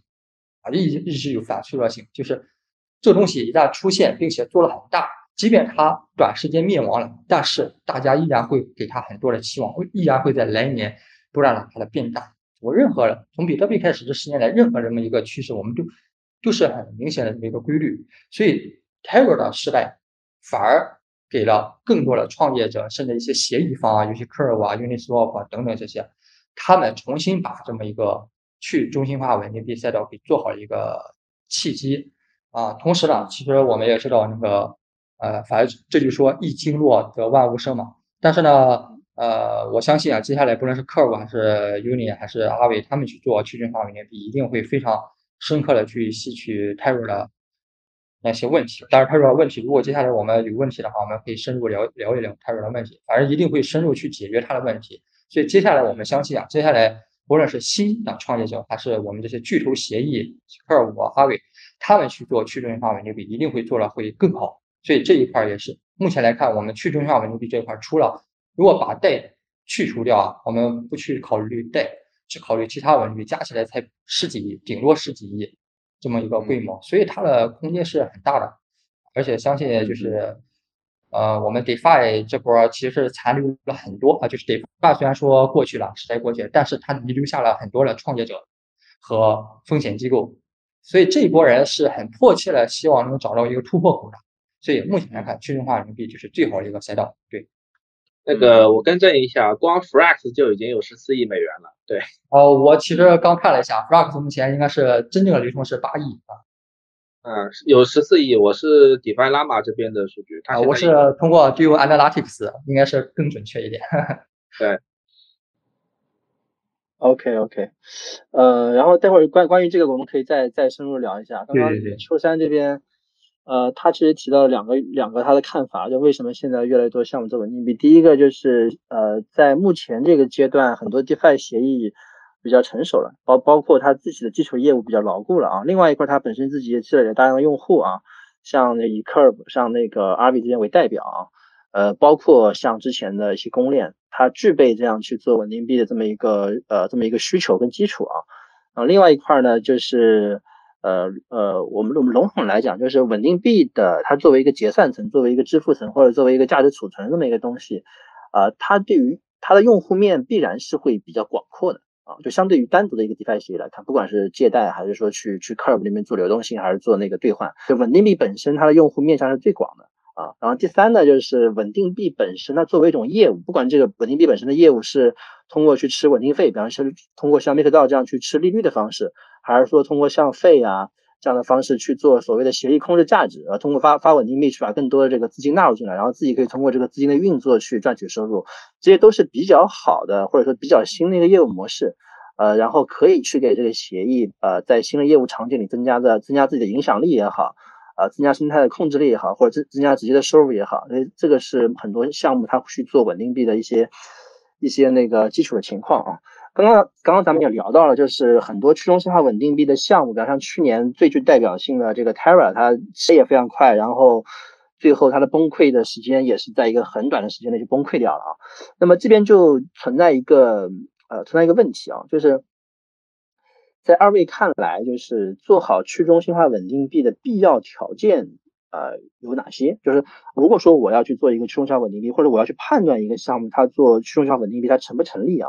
啊，一直一直有反脆弱性，就是这东西一旦出现，并且做了很大，即便它短时间灭亡了，但是大家依然会给它很多的期望，会依然会在来年不断的它的变大。我任何人从比特币开始这十年来任何这么一个趋势，我们都。就是很明显的这么一个规律，所以 Terra 的失败反而给了更多的创业者，甚至一些协议方啊，尤其 Curve 啊、Uniswap 啊等等这些，他们重新把这么一个去中心化稳定币赛道给做好一个契机啊。同时呢，其实我们也知道那个呃，反正这就说一经落得万物生嘛。但是呢，呃，我相信啊，接下来不论是 Curve 还是 Uni 还是阿伟，他们去做去中心化稳定币，一定会非常。深刻的去吸取 Terra 的那些问题，当然 Terra 问题，如果接下来我们有问题的话，我们可以深入聊聊一聊 Terra 的问题，反正一定会深入去解决它的问题。所以接下来我们相信啊，接下来无论是新的创业者，还是我们这些巨头协议，科尔伍啊、哈维，他们去做去中心化稳定币，一定会做的会更好。所以这一块也是目前来看，我们去中心化稳定币这一块，除了如果把贷去除掉啊，我们不去考虑贷，去考虑其他稳定币，加起来才十几亿，顶多十几亿这么一个规模，所以它的空间是很大的。而且相信就是，呃，我们 DeFi 这波其实是残留了很多啊，就是 DeFi 虽然说过去了，时代过去了，但是它遗留下了很多的创业者和风险机构，所以这一波人是很迫切的希望能找到一个突破口的。所以目前来看，去中心化人民币就是最好的一个赛道。对，那个我更正一下，光 Frax 就已经有十四亿美元了。对，哦，我其实刚看了一下，Frax 目前应该是真正的流通是八亿啊。嗯，有十四亿，我是 DeFi Llama 这边的数据。啊，我是通过 d u Analytics，应该是更准确一点。对。OK OK，呃，然后待会儿关关于这个，我们可以再再深入聊一下。刚刚秋山这边。呃，他其实提到了两个两个他的看法，就为什么现在越来越多项目做稳定币。第一个就是呃，在目前这个阶段，很多 DeFi 协议比较成熟了，包包括他自己的基础业务比较牢固了啊。另外一块，他本身自己也积累了大量的用户啊，像那以 Curve 像那个 r v 这边为代表啊，呃，包括像之前的一些公链，它具备这样去做稳定币的这么一个呃这么一个需求跟基础啊。啊，另外一块呢就是。呃呃，我们我们笼统来讲，就是稳定币的它作为一个结算层，作为一个支付层，或者作为一个价值储存这么一个东西，啊，它对于它的用户面必然是会比较广阔的啊，就相对于单独的一个 DeFi 协议来看，不管是借贷还是说去去 Curve 里面做流动性，还是做那个兑换，就稳定币本身它的用户面向是最广的啊。然后第三呢，就是稳定币本身它作为一种业务，不管这个稳定币本身的业务是通过去吃稳定费，比方说通过像 MakerDAO 这样去吃利率的方式。还是说通过像费啊这样的方式去做所谓的协议控制价值，呃，通过发发稳定币去把更多的这个资金纳入进来，然后自己可以通过这个资金的运作去赚取收入，这些都是比较好的或者说比较新的一个业务模式，呃，然后可以去给这个协议呃在新的业务场景里增加的增加自己的影响力也好，啊，增加生态的控制力也好，或者增增加直接的收入也好，所以这个是很多项目它去做稳定币的一些一些那个基础的情况啊。刚刚刚刚咱们也聊到了，就是很多去中心化稳定币的项目，比方像去年最具代表性的这个 Terra，它升也非常快，然后最后它的崩溃的时间也是在一个很短的时间内就崩溃掉了啊。那么这边就存在一个呃存在一个问题啊，就是在二位看来，就是做好去中心化稳定币的必要条件呃有哪些？就是如果说我要去做一个去中心化稳定币，或者我要去判断一个项目它做去中心化稳定币它成不成立啊？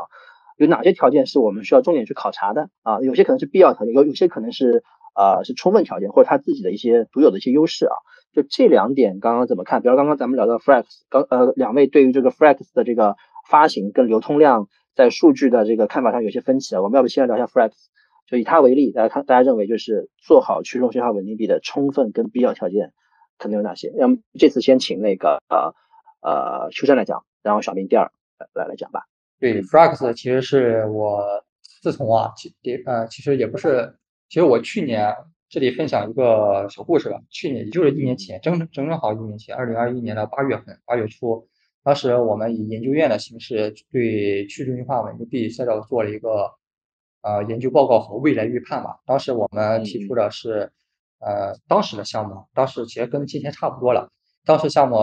有哪些条件是我们需要重点去考察的啊？有些可能是必要条件，有有些可能是呃是充分条件，或者他自己的一些独有的一些优势啊。就这两点，刚刚怎么看？比如刚刚咱们聊到 Frax，刚呃两位对于这个 Frax 的这个发行跟流通量在数据的这个看法上有些分歧啊。我们要不先来聊一下 Frax？就以它为例，大家看大家认为就是做好去中心化稳定币的充分跟必要条件可能有哪些？要么这次先请那个呃呃秋山来讲，然后小明第二来来讲吧。对，Frax 其实是我自从啊，其呃其实也不是，其实我去年这里分享一个小故事吧。去年也就是一年前，整整正好一年前，二零二一年的八月份，八月初，当时我们以研究院的形式对去中心化稳定币赛道做了一个呃研究报告和未来预判吧。当时我们提出的是呃当时的项目，当时其实跟今天差不多了。当时项目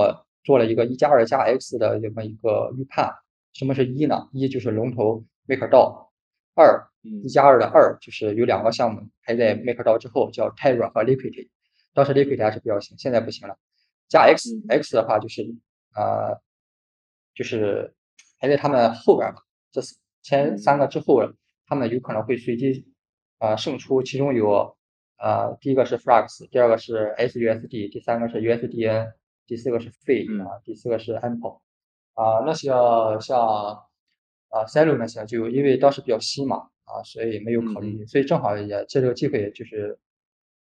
做了一个一加二加 X 的这么一个预判。什么是一呢？一就是龙头 MakerDAO，二一加二的二就是有两个项目排在 MakerDAO 之后，叫 Terra 和 Liquidity。当时 Liquidity 还是比较行，现在不行了。加 X，X 的话就是啊，就是排在他们后边吧。这前三个之后，他们有可能会随机啊胜出，其中有啊第一个是 Frax，第二个是 SUSD，第三个是 USDN，第四个是 Fe 啊，第四个是 Ample。啊，那些像啊赛路那些，就因为当时比较新嘛，啊，所以没有考虑，所以正好也借这个机会，就是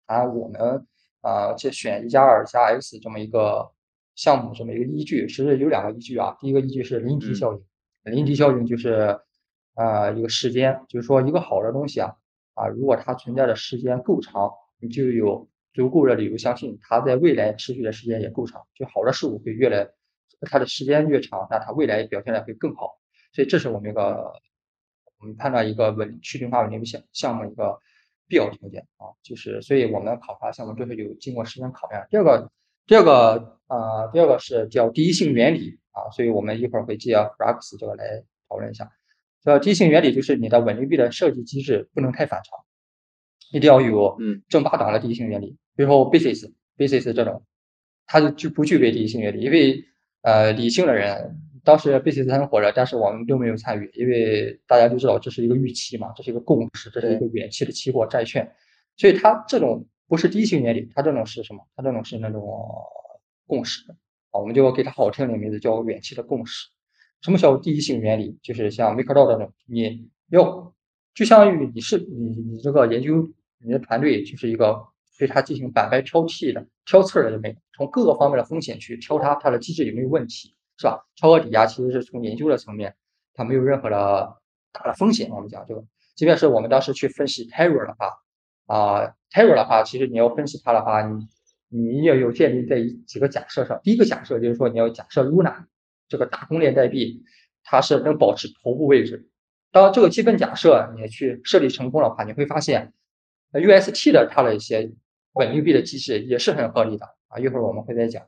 啊我们啊这选一加二加 X 这么一个项目，这么一个依据，其实有两个依据啊。第一个依据是临题效应，临题效应就是啊一个时间，就是说一个好的东西啊啊，如果它存在的时间够长，你就有足够的理由相信它在未来持续的时间也够长，就好的事物会越来。它的时间越长，那它未来表现的会更好，所以这是我们一个我我们判断一个稳去中心化稳定币项项目一个必要条件啊，就是所以我们考察项目都是有经过时间考验。第二个，第二个啊，第二个是叫第一性原理啊，所以我们一会儿会借 Flux 这个来讨论一下。叫第一性原理就是你的稳定币的设计机制不能太反常，一定要有嗯正八档的第一性原理，比如说 Basis Basis 这种，它就就不具备第一性原理，因为呃理性的人。当时 Basis 很火热，但是我们都没有参与，因为大家都知道这是一个预期嘛，这是一个共识，这是一个远期的期货债券，所以它这种不是第一性原理，它这种是什么？它这种是那种共识啊，我们就给它好听的名字叫远期的共识。什么叫第一性原理？就是像 MakerDAO 这种，你要就相当于你是你你这个研究你的团队就是一个对它进行板白挑剔的挑刺的这么从各个方面的风险去挑它，它的机制有没有问题。是吧？超额抵押其实是从研究的层面，它没有任何的大的风险。我们讲这个，即便是我们当时去分析 Terra 的话，啊，Terra 的话，其实你要分析它的话，你你也有建立在几个假设上。第一个假设就是说，你要假设 Luna 这个大公链代币，它是能保持头部位置。当这个基本假设你去设立成功的话，你会发现，UST 的它的一些稳定币的机制也是很合理的啊。一会儿我们会再讲。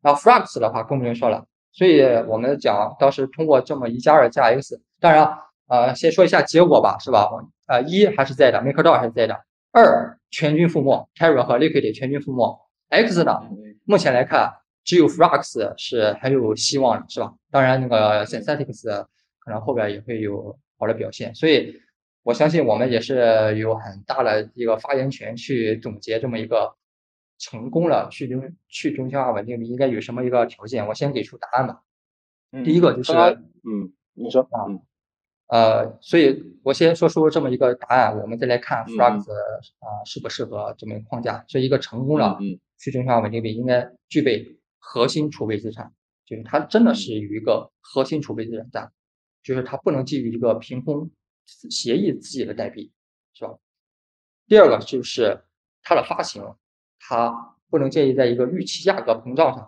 然后 Flux 的话更不用说了。所以我们讲，当时通过这么一加二加 x，当然，呃，先说一下结果吧，是吧？呃，一还是在的，MakerDAO 还是在的。二全军覆没，Terra 和 Liquid 全军覆没。X 呢，目前来看，只有 Flux 是很有希望的，是吧？当然，那个 Synthetics 可能后边也会有好的表现。所以，我相信我们也是有很大的一个发言权去总结这么一个。成功了去中去中心化稳定币应该有什么一个条件？我先给出答案吧。第一个就是，嗯，你说啊，呃，所以我先说出这么一个答案，我们再来看 FRAX 啊适不适合这么一个框架。所以一个成功了去中心化稳定币应该具备核心储备资产，就是它真的是有一个核心储备资产在，就是它不能基于一个凭空协议自己的代币，是吧？第二个就是它的发行。它不能建立在一个预期价格膨胀上，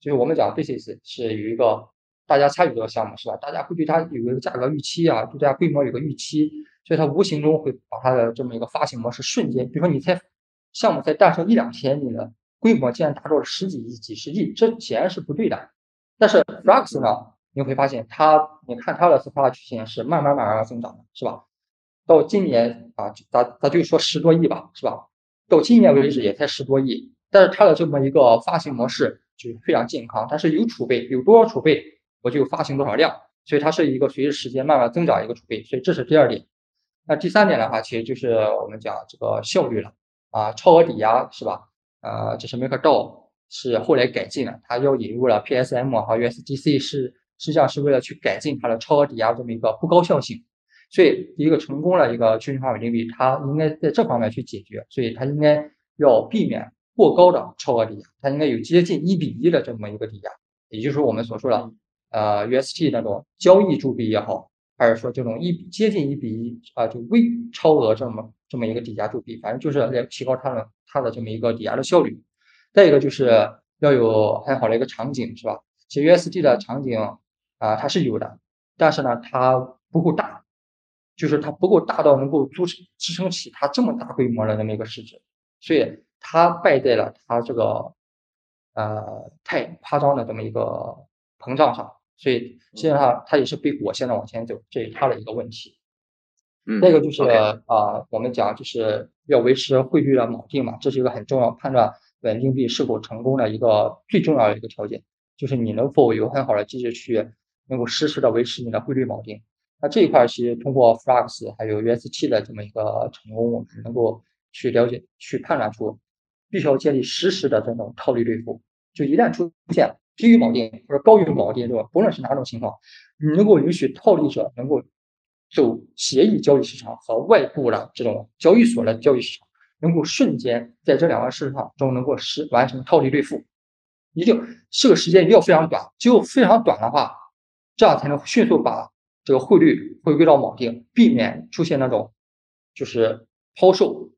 就是我们讲 basis 是有一个大家参与这个项目是吧？大家会对它有一个价格预期啊，对它规模有个预期，所以它无形中会把它的这么一个发行模式瞬间，比如说你才项目才诞生一两天，你的规模竟然达到了十几亿、几十亿，这显然是不对的。但是 Flux 呢，你会发现它，你看它的 supply 曲线是慢慢慢慢增长的，是吧？到今年啊，咱咱就说十多亿吧，是吧？到今年为止也才十多亿，但是它的这么一个发行模式就非常健康，它是有储备，有多少储备我就发行多少量，所以它是一个随着时间慢慢增长一个储备，所以这是第二点。那第三点的话，其实就是我们讲这个效率了啊，超额抵押是吧？呃，这是 MakerDAO 是后来改进了，它要引入了 PSM 和 USDC 是实际上是为了去改进它的超额抵押这么一个不高效性。所以，一个成功的一个去中心化稳定币，它应该在这方面去解决。所以，它应该要避免过高的超额抵押，它应该有接近一比一的这么一个抵押，也就是我们所说的呃 UST 那种交易铸币也好，还是说这种一接近一比一啊就微超额这么这么一个抵押铸币，反正就是来提高它的它的这么一个抵押的效率。再一个就是要有很好的一个场景，是吧？其实 USD 的场景啊它是有的，但是呢它不够大。就是它不够大到能够支撑支撑起它这么大规模的那么一个市值，所以它败在了它这个呃太夸张的这么一个膨胀上，所以实际上它也是被裹挟的往前走，这是它的一个问题。嗯，再一个就是啊，我们讲就是要维持汇率的锚定嘛，这是一个很重要判断稳定币是否成功的一个最重要的一个条件，就是你能否有很好的机制去能够实时的维持你的汇率锚定。那这一块其实通过 Flux 还有 UST 的这么一个成功，我们能够去了解、去判断出，必须要建立实时的这种套利兑付。就一旦出现低于锚定或者高于锚定，对吧？不论是哪种情况，你能够允许套利者能够走协议交易市场和外部的这种交易所的交易市场，能够瞬间在这两个市场中能够实完成套利兑付，一定这个时间一定要非常短，只有非常短的话，这样才能迅速把。这个汇率回归到锚定，避免出现那种就是抛售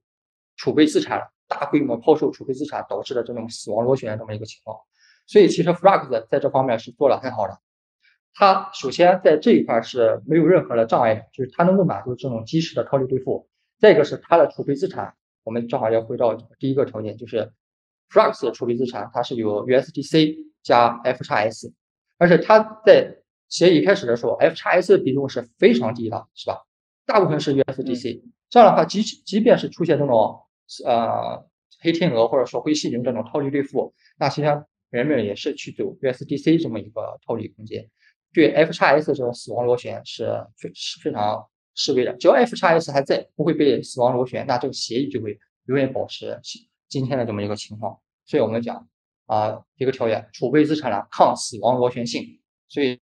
储备资产、大规模抛售储备资产导致的这种死亡螺旋这么一个情况。所以其实 Flux 在这方面是做了很好的。它首先在这一块是没有任何的障碍，就是它能够满足这种及时的套利兑付。再一个是它的储备资产，我们正好要回到第一个条件，就是 Frax 的储备资产它是有 USDC 加 F 叉 S，而且它在协议开始的时候，F 叉 S 的比重是非常低的，是吧？大部分是 USDC，这样的话，即即便是出现这种呃黑天鹅或者说灰犀牛这种套利兑付，那实际上人们也是去走 USDC 这么一个套利空间。对 F 叉 S 这种死亡螺旋是非是非常示威的，只要 F 叉 S 还在，不会被死亡螺旋，那这个协议就会永远保持今天的这么一个情况。所以我们讲啊，一个条件，储备资产的抗死亡螺旋性。所以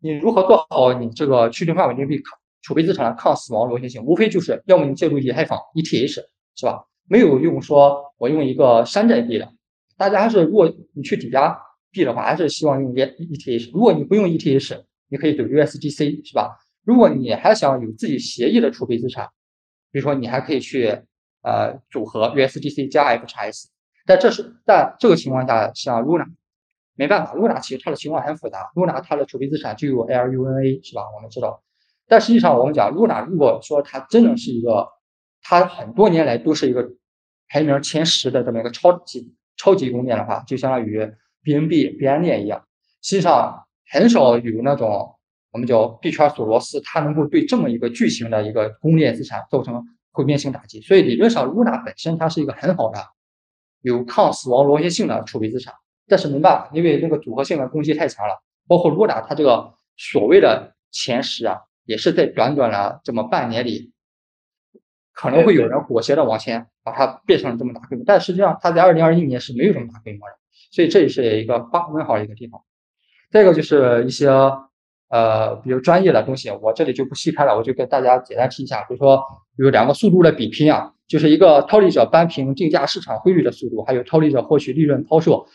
你如何做好你这个去中心化稳定币储备资产的抗死亡螺旋性，无非就是要么你借助以太坊 ETH 是吧？没有用说我用一个山寨币的，大家还是如果你去抵押。币的话，还是希望用 ETH。如果你不用 ETH，你可以走 USDC，是吧？如果你还想有自己协议的储备资产，比如说你还可以去呃组合 USDC 加 F 叉 S。但这是在这个情况下，像 Luna 没办法，Luna 其实它的情况很复杂。Luna 它的储备资产就有 LUNA，是吧？我们知道。但实际上我们讲 Luna，如果说它真的是一个，它很多年来都是一个排名前十的这么一个超级超级公链的话，就相当于。BNB 币安链一样，实际上很少有那种我们叫币圈索罗斯，它能够对这么一个巨型的一个公链资产造成毁灭性打击。所以理论上，Luna 本身它是一个很好的有抗死亡螺旋性的储备资产。但是没办法，因为那个组合性的攻击太强了，包括 Luna 它这个所谓的前十啊，也是在短短的这么半年里，可能会有人裹挟着往前把它变成了这么大规模，但实际上它在二零二一年是没有这么大规模的。所以这也是一个发问号的一个地方。再一个就是一些呃比较专业的东西，我这里就不细开了，我就跟大家简单提一下。比如说有两个速度的比拼啊，就是一个套利者扳平定价市场汇率的速度，还有套利者获取利润抛售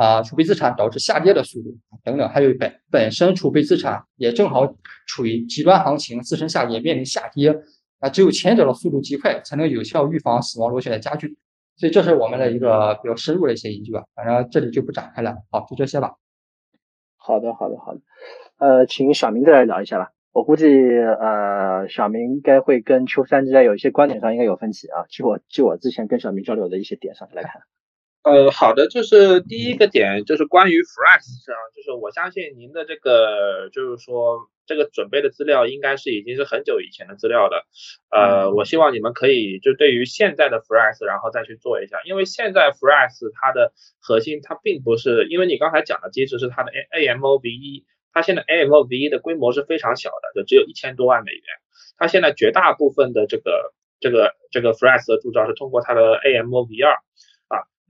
啊储备资产导致下跌的速度等等，还有本本身储备资产也正好处于极端行情，自身下也面临下跌啊，只有前者的速度极快，才能有效预防死亡螺旋的加剧。所以这是我们的一个比较深入的一些研究吧，反正这里就不展开了。好，就这些吧。好的，好的，好的。呃，请小明再来聊一下吧。我估计呃，小明应该会跟秋三之间有一些观点上应该有分歧啊。据我据我之前跟小明交流的一些点上来看。呃，好的，就是第一个点就是关于 Frax 上，就是我相信您的这个就是说这个准备的资料应该是已经是很久以前的资料了，呃，我希望你们可以就对于现在的 Frax 然后再去做一下，因为现在 Frax 它的核心它并不是，因为你刚才讲的机制是它的 A A M O V 一，它现在 A M O V 一的规模是非常小的，就只有一千多万美元，它现在绝大部分的这个这个这个 Frax 的铸造是通过它的 A M O V 二。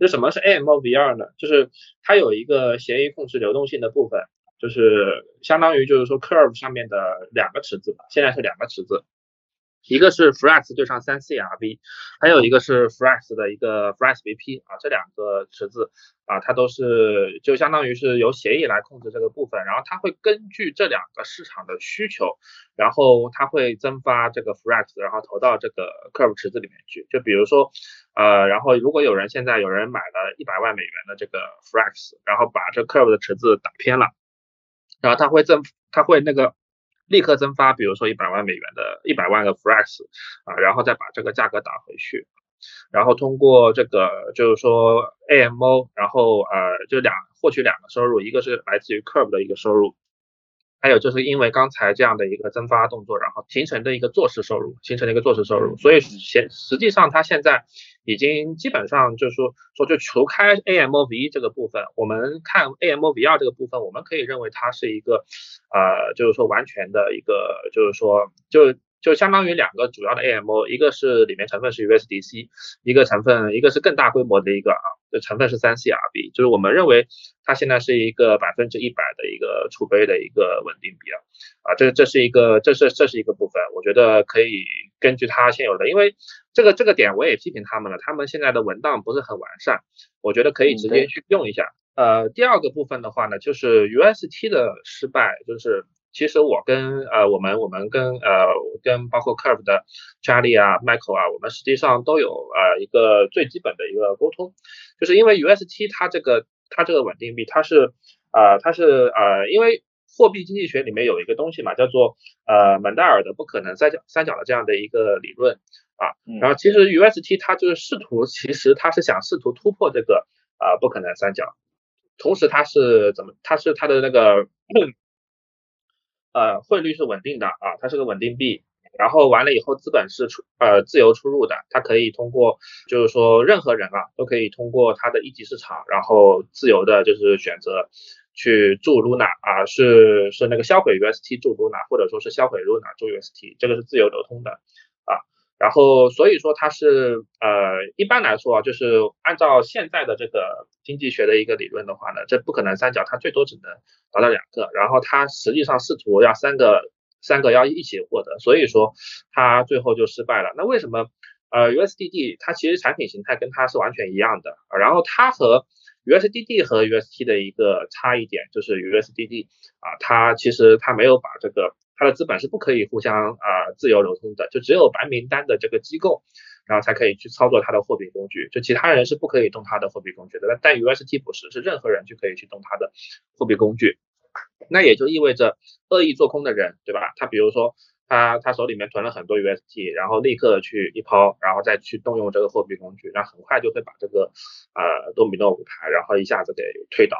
就什么是 AMOVR 呢？就是它有一个协议控制流动性的部分，就是相当于就是说 Curve 上面的两个池子，现在是两个池子。一个是 Frax 对上三 CRV，还有一个是 Frax 的一个 Frax VP 啊，这两个池子啊，它都是就相当于是由协议来控制这个部分，然后它会根据这两个市场的需求，然后它会增发这个 Frax，然后投到这个 Curve 池子里面去。就比如说，呃，然后如果有人现在有人买了一百万美元的这个 Frax，然后把这 Curve 的池子打偏了，然后它会增，它会那个。立刻增发，比如说一百万美元的一百万个 Frax 啊，然后再把这个价格打回去，然后通过这个就是说 AMO，然后呃就两获取两个收入，一个是来自于 Curve 的一个收入。还有就是因为刚才这样的一个增发动作，然后形成的一个做市收入，形成了一个做市收入，所以现实际上它现在已经基本上就是说说就除开 AMOV 这个部分，我们看 AMOV 二这个部分，我们可以认为它是一个呃就是说完全的一个就是说就。就相当于两个主要的 AMO，一个是里面成分是 USDC，一个成分一个是更大规模的一个啊，这成分是三 CRB，就是我们认为它现在是一个百分之一百的一个储备的一个稳定币啊，啊，这这是一个这是这是一个部分，我觉得可以根据它现有的，因为这个这个点我也批评他们了，他们现在的文档不是很完善，我觉得可以直接去用一下。呃，第二个部分的话呢，就是 UST 的失败，就是。其实我跟呃我们我们跟呃跟包括 Curve 的 Charlie 啊 Michael 啊，我们实际上都有呃一个最基本的一个沟通，就是因为 UST 它这个它这个稳定币它是呃它是呃因为货币经济学里面有一个东西嘛，叫做呃蒙代尔的不可能三角三角的这样的一个理论啊。然后其实 UST 它就是试图，其实它是想试图突破这个啊不可能三角，同时它是怎么？它是它的那个呃汇率是稳定的啊，它是个稳定币。然后完了以后，资本是出呃自由出入的，它可以通过就是说任何人啊都可以通过它的一级市场，然后自由的就是选择。去注 Luna 啊，是是那个销毁 UST 注 Luna，或者说是销毁 Luna 注 UST，这个是自由流通的啊。然后所以说它是呃一般来说啊，就是按照现在的这个经济学的一个理论的话呢，这不可能三角它最多只能达到两个，然后它实际上试图要三个三个要一起获得，所以说它最后就失败了。那为什么呃 USDD 它其实产品形态跟它是完全一样的，然后它和 USDD 和 UST 的一个差异点就是 USDD 啊，它其实它没有把这个它的资本是不可以互相啊自由流通的，就只有白名单的这个机构，然后才可以去操作它的货币工具，就其他人是不可以动它的货币工具的。但 UST 不是，是任何人就可以去动它的货币工具，那也就意味着恶意做空的人，对吧？他比如说。他他手里面囤了很多 UST，然后立刻去一抛，然后再去动用这个货币工具，那很快就会把这个呃多米诺骨牌，然后一下子给推倒。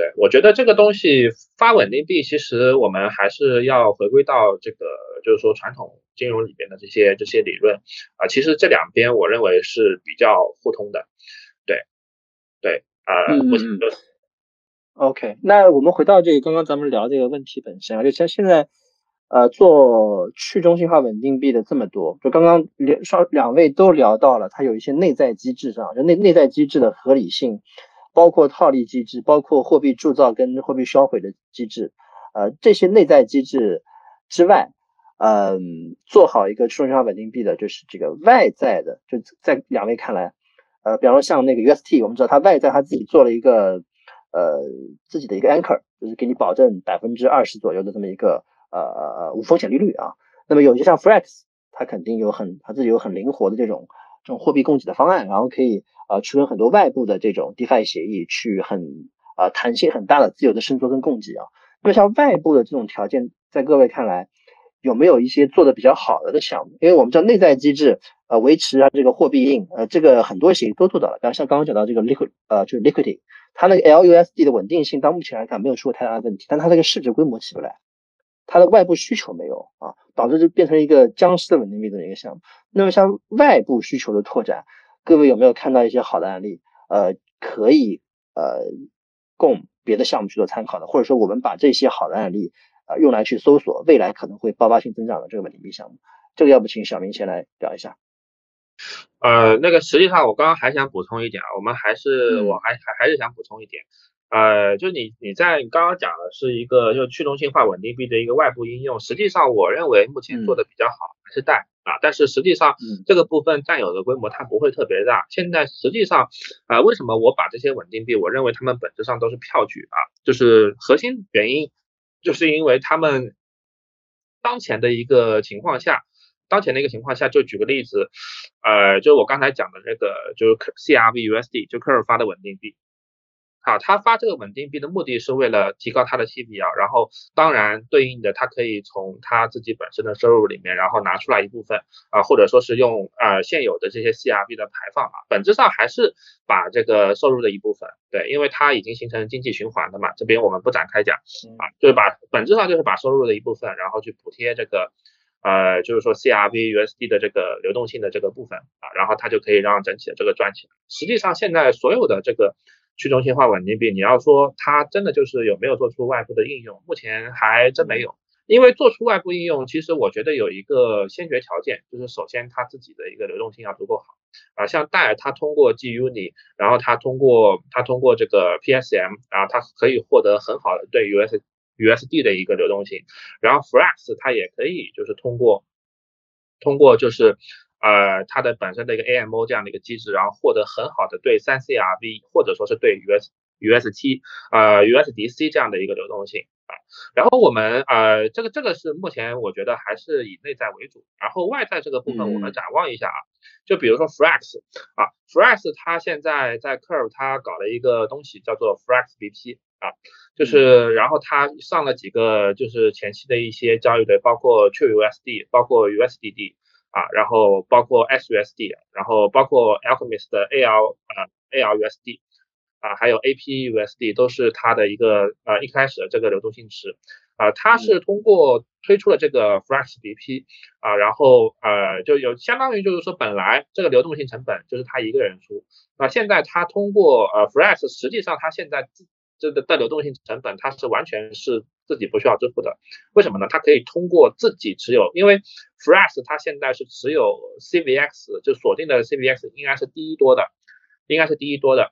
对我觉得这个东西发稳定币，其实我们还是要回归到这个就是说传统金融里边的这些这些理论啊，其实这两边我认为是比较互通的。对对啊，目前 OK，那我们回到这个刚刚咱们聊这个问题本身啊，就像现在。呃，做去中心化稳定币的这么多，就刚刚两双两位都聊到了，它有一些内在机制上，就内内在机制的合理性，包括套利机制，包括货币铸造跟货币销毁的机制，呃，这些内在机制之外，嗯，做好一个去中心化稳定币的，就是这个外在的，就在两位看来，呃，比方说像那个 UST，我们知道它外在它自己做了一个呃自己的一个 anchor，就是给你保证百分之二十左右的这么一个。呃，无风险利率啊，那么有些像 Flex，它肯定有很它自己有很灵活的这种这种货币供给的方案，然后可以呃去跟很多外部的这种 DeFi 协议去很啊弹性很大的自由的伸缩跟供给啊。那么像外部的这种条件，在各位看来有没有一些做的比较好的的项目？因为我们知道内在机制呃维持啊这个货币印呃这个很多协议都做到了，比方像刚刚讲到这个 Liquid 呃就是 Liquidity，它那个 LUSD 的稳定性到目前来看没有出过太大的问题，但它这个市值规模起不来。它的外部需求没有啊，导致就变成一个僵尸的稳定币的一个项目。那么像外部需求的拓展，各位有没有看到一些好的案例？呃，可以呃供别的项目去做参考的，或者说我们把这些好的案例啊用来去搜索未来可能会爆发性增长的这个稳定币项目。这个要不请小明先来聊一下。呃，那个实际上我刚刚还想补充一点啊，我们还是我还还还是想补充一点。呃，就你你在刚刚讲的是一个就去中心化稳定币的一个外部应用，实际上我认为目前做的比较好还是贷啊，但是实际上这个部分占有的规模它不会特别大。现在实际上啊，为什么我把这些稳定币，我认为它们本质上都是票据啊，就是核心原因就是因为他们当前的一个情况下，当前的一个情况下，就举个例子，呃，就我刚才讲的那个就是 CRVUSD 就 Curve 发的稳定币。啊，他发这个稳定币的目的是为了提高他的 TVL，然后当然对应的他可以从他自己本身的收入里面，然后拿出来一部分啊，或者说是用呃现有的这些 CRB 的排放啊，本质上还是把这个收入的一部分，对，因为它已经形成经济循环的嘛，这边我们不展开讲啊，就是把本质上就是把收入的一部分，然后去补贴这个呃，就是说 CRV USD 的这个流动性的这个部分啊，然后它就可以让整体的这个赚起来。实际上现在所有的这个。去中心化稳定币，你要说它真的就是有没有做出外部的应用，目前还真没有。因为做出外部应用，其实我觉得有一个先决条件，就是首先它自己的一个流动性要足够好啊。像戴尔，它通过 GUNI，然后它通过它通过这个 PSM，然后它可以获得很好的对 US USD 的一个流动性。然后 Flex 它也可以就是通过通过就是。呃，它的本身的一个 AMO 这样的一个机制，然后获得很好的对三 CRV 或者说是对 US UST 呃 USDC 这样的一个流动性啊。然后我们呃这个这个是目前我觉得还是以内在为主，然后外在这个部分我们展望一下啊，就比如说 Flex 啊，Flex 它现在在 Curve 它搞了一个东西叫做 Flex BP 啊，就是然后它上了几个就是前期的一些交易对，包括 TrueUSD，包括 USDD 啊，然后包括 SUSD，然后包括 Alchemist 的 AL 啊 ALUSD 啊，还有 APUSD 都是它的一个呃一开始的这个流动性池。啊，它是通过推出了这个 Flex BP 啊，然后呃就有相当于就是说本来这个流动性成本就是他一个人出，那现在他通过呃 Flex，实际上他现在这个的流动性成本它是完全是自己不需要支付的，为什么呢？它可以通过自己持有，因为 Fresh 它现在是持有 CVX 就锁定的 CVX 应该是第一多的，应该是第一多的。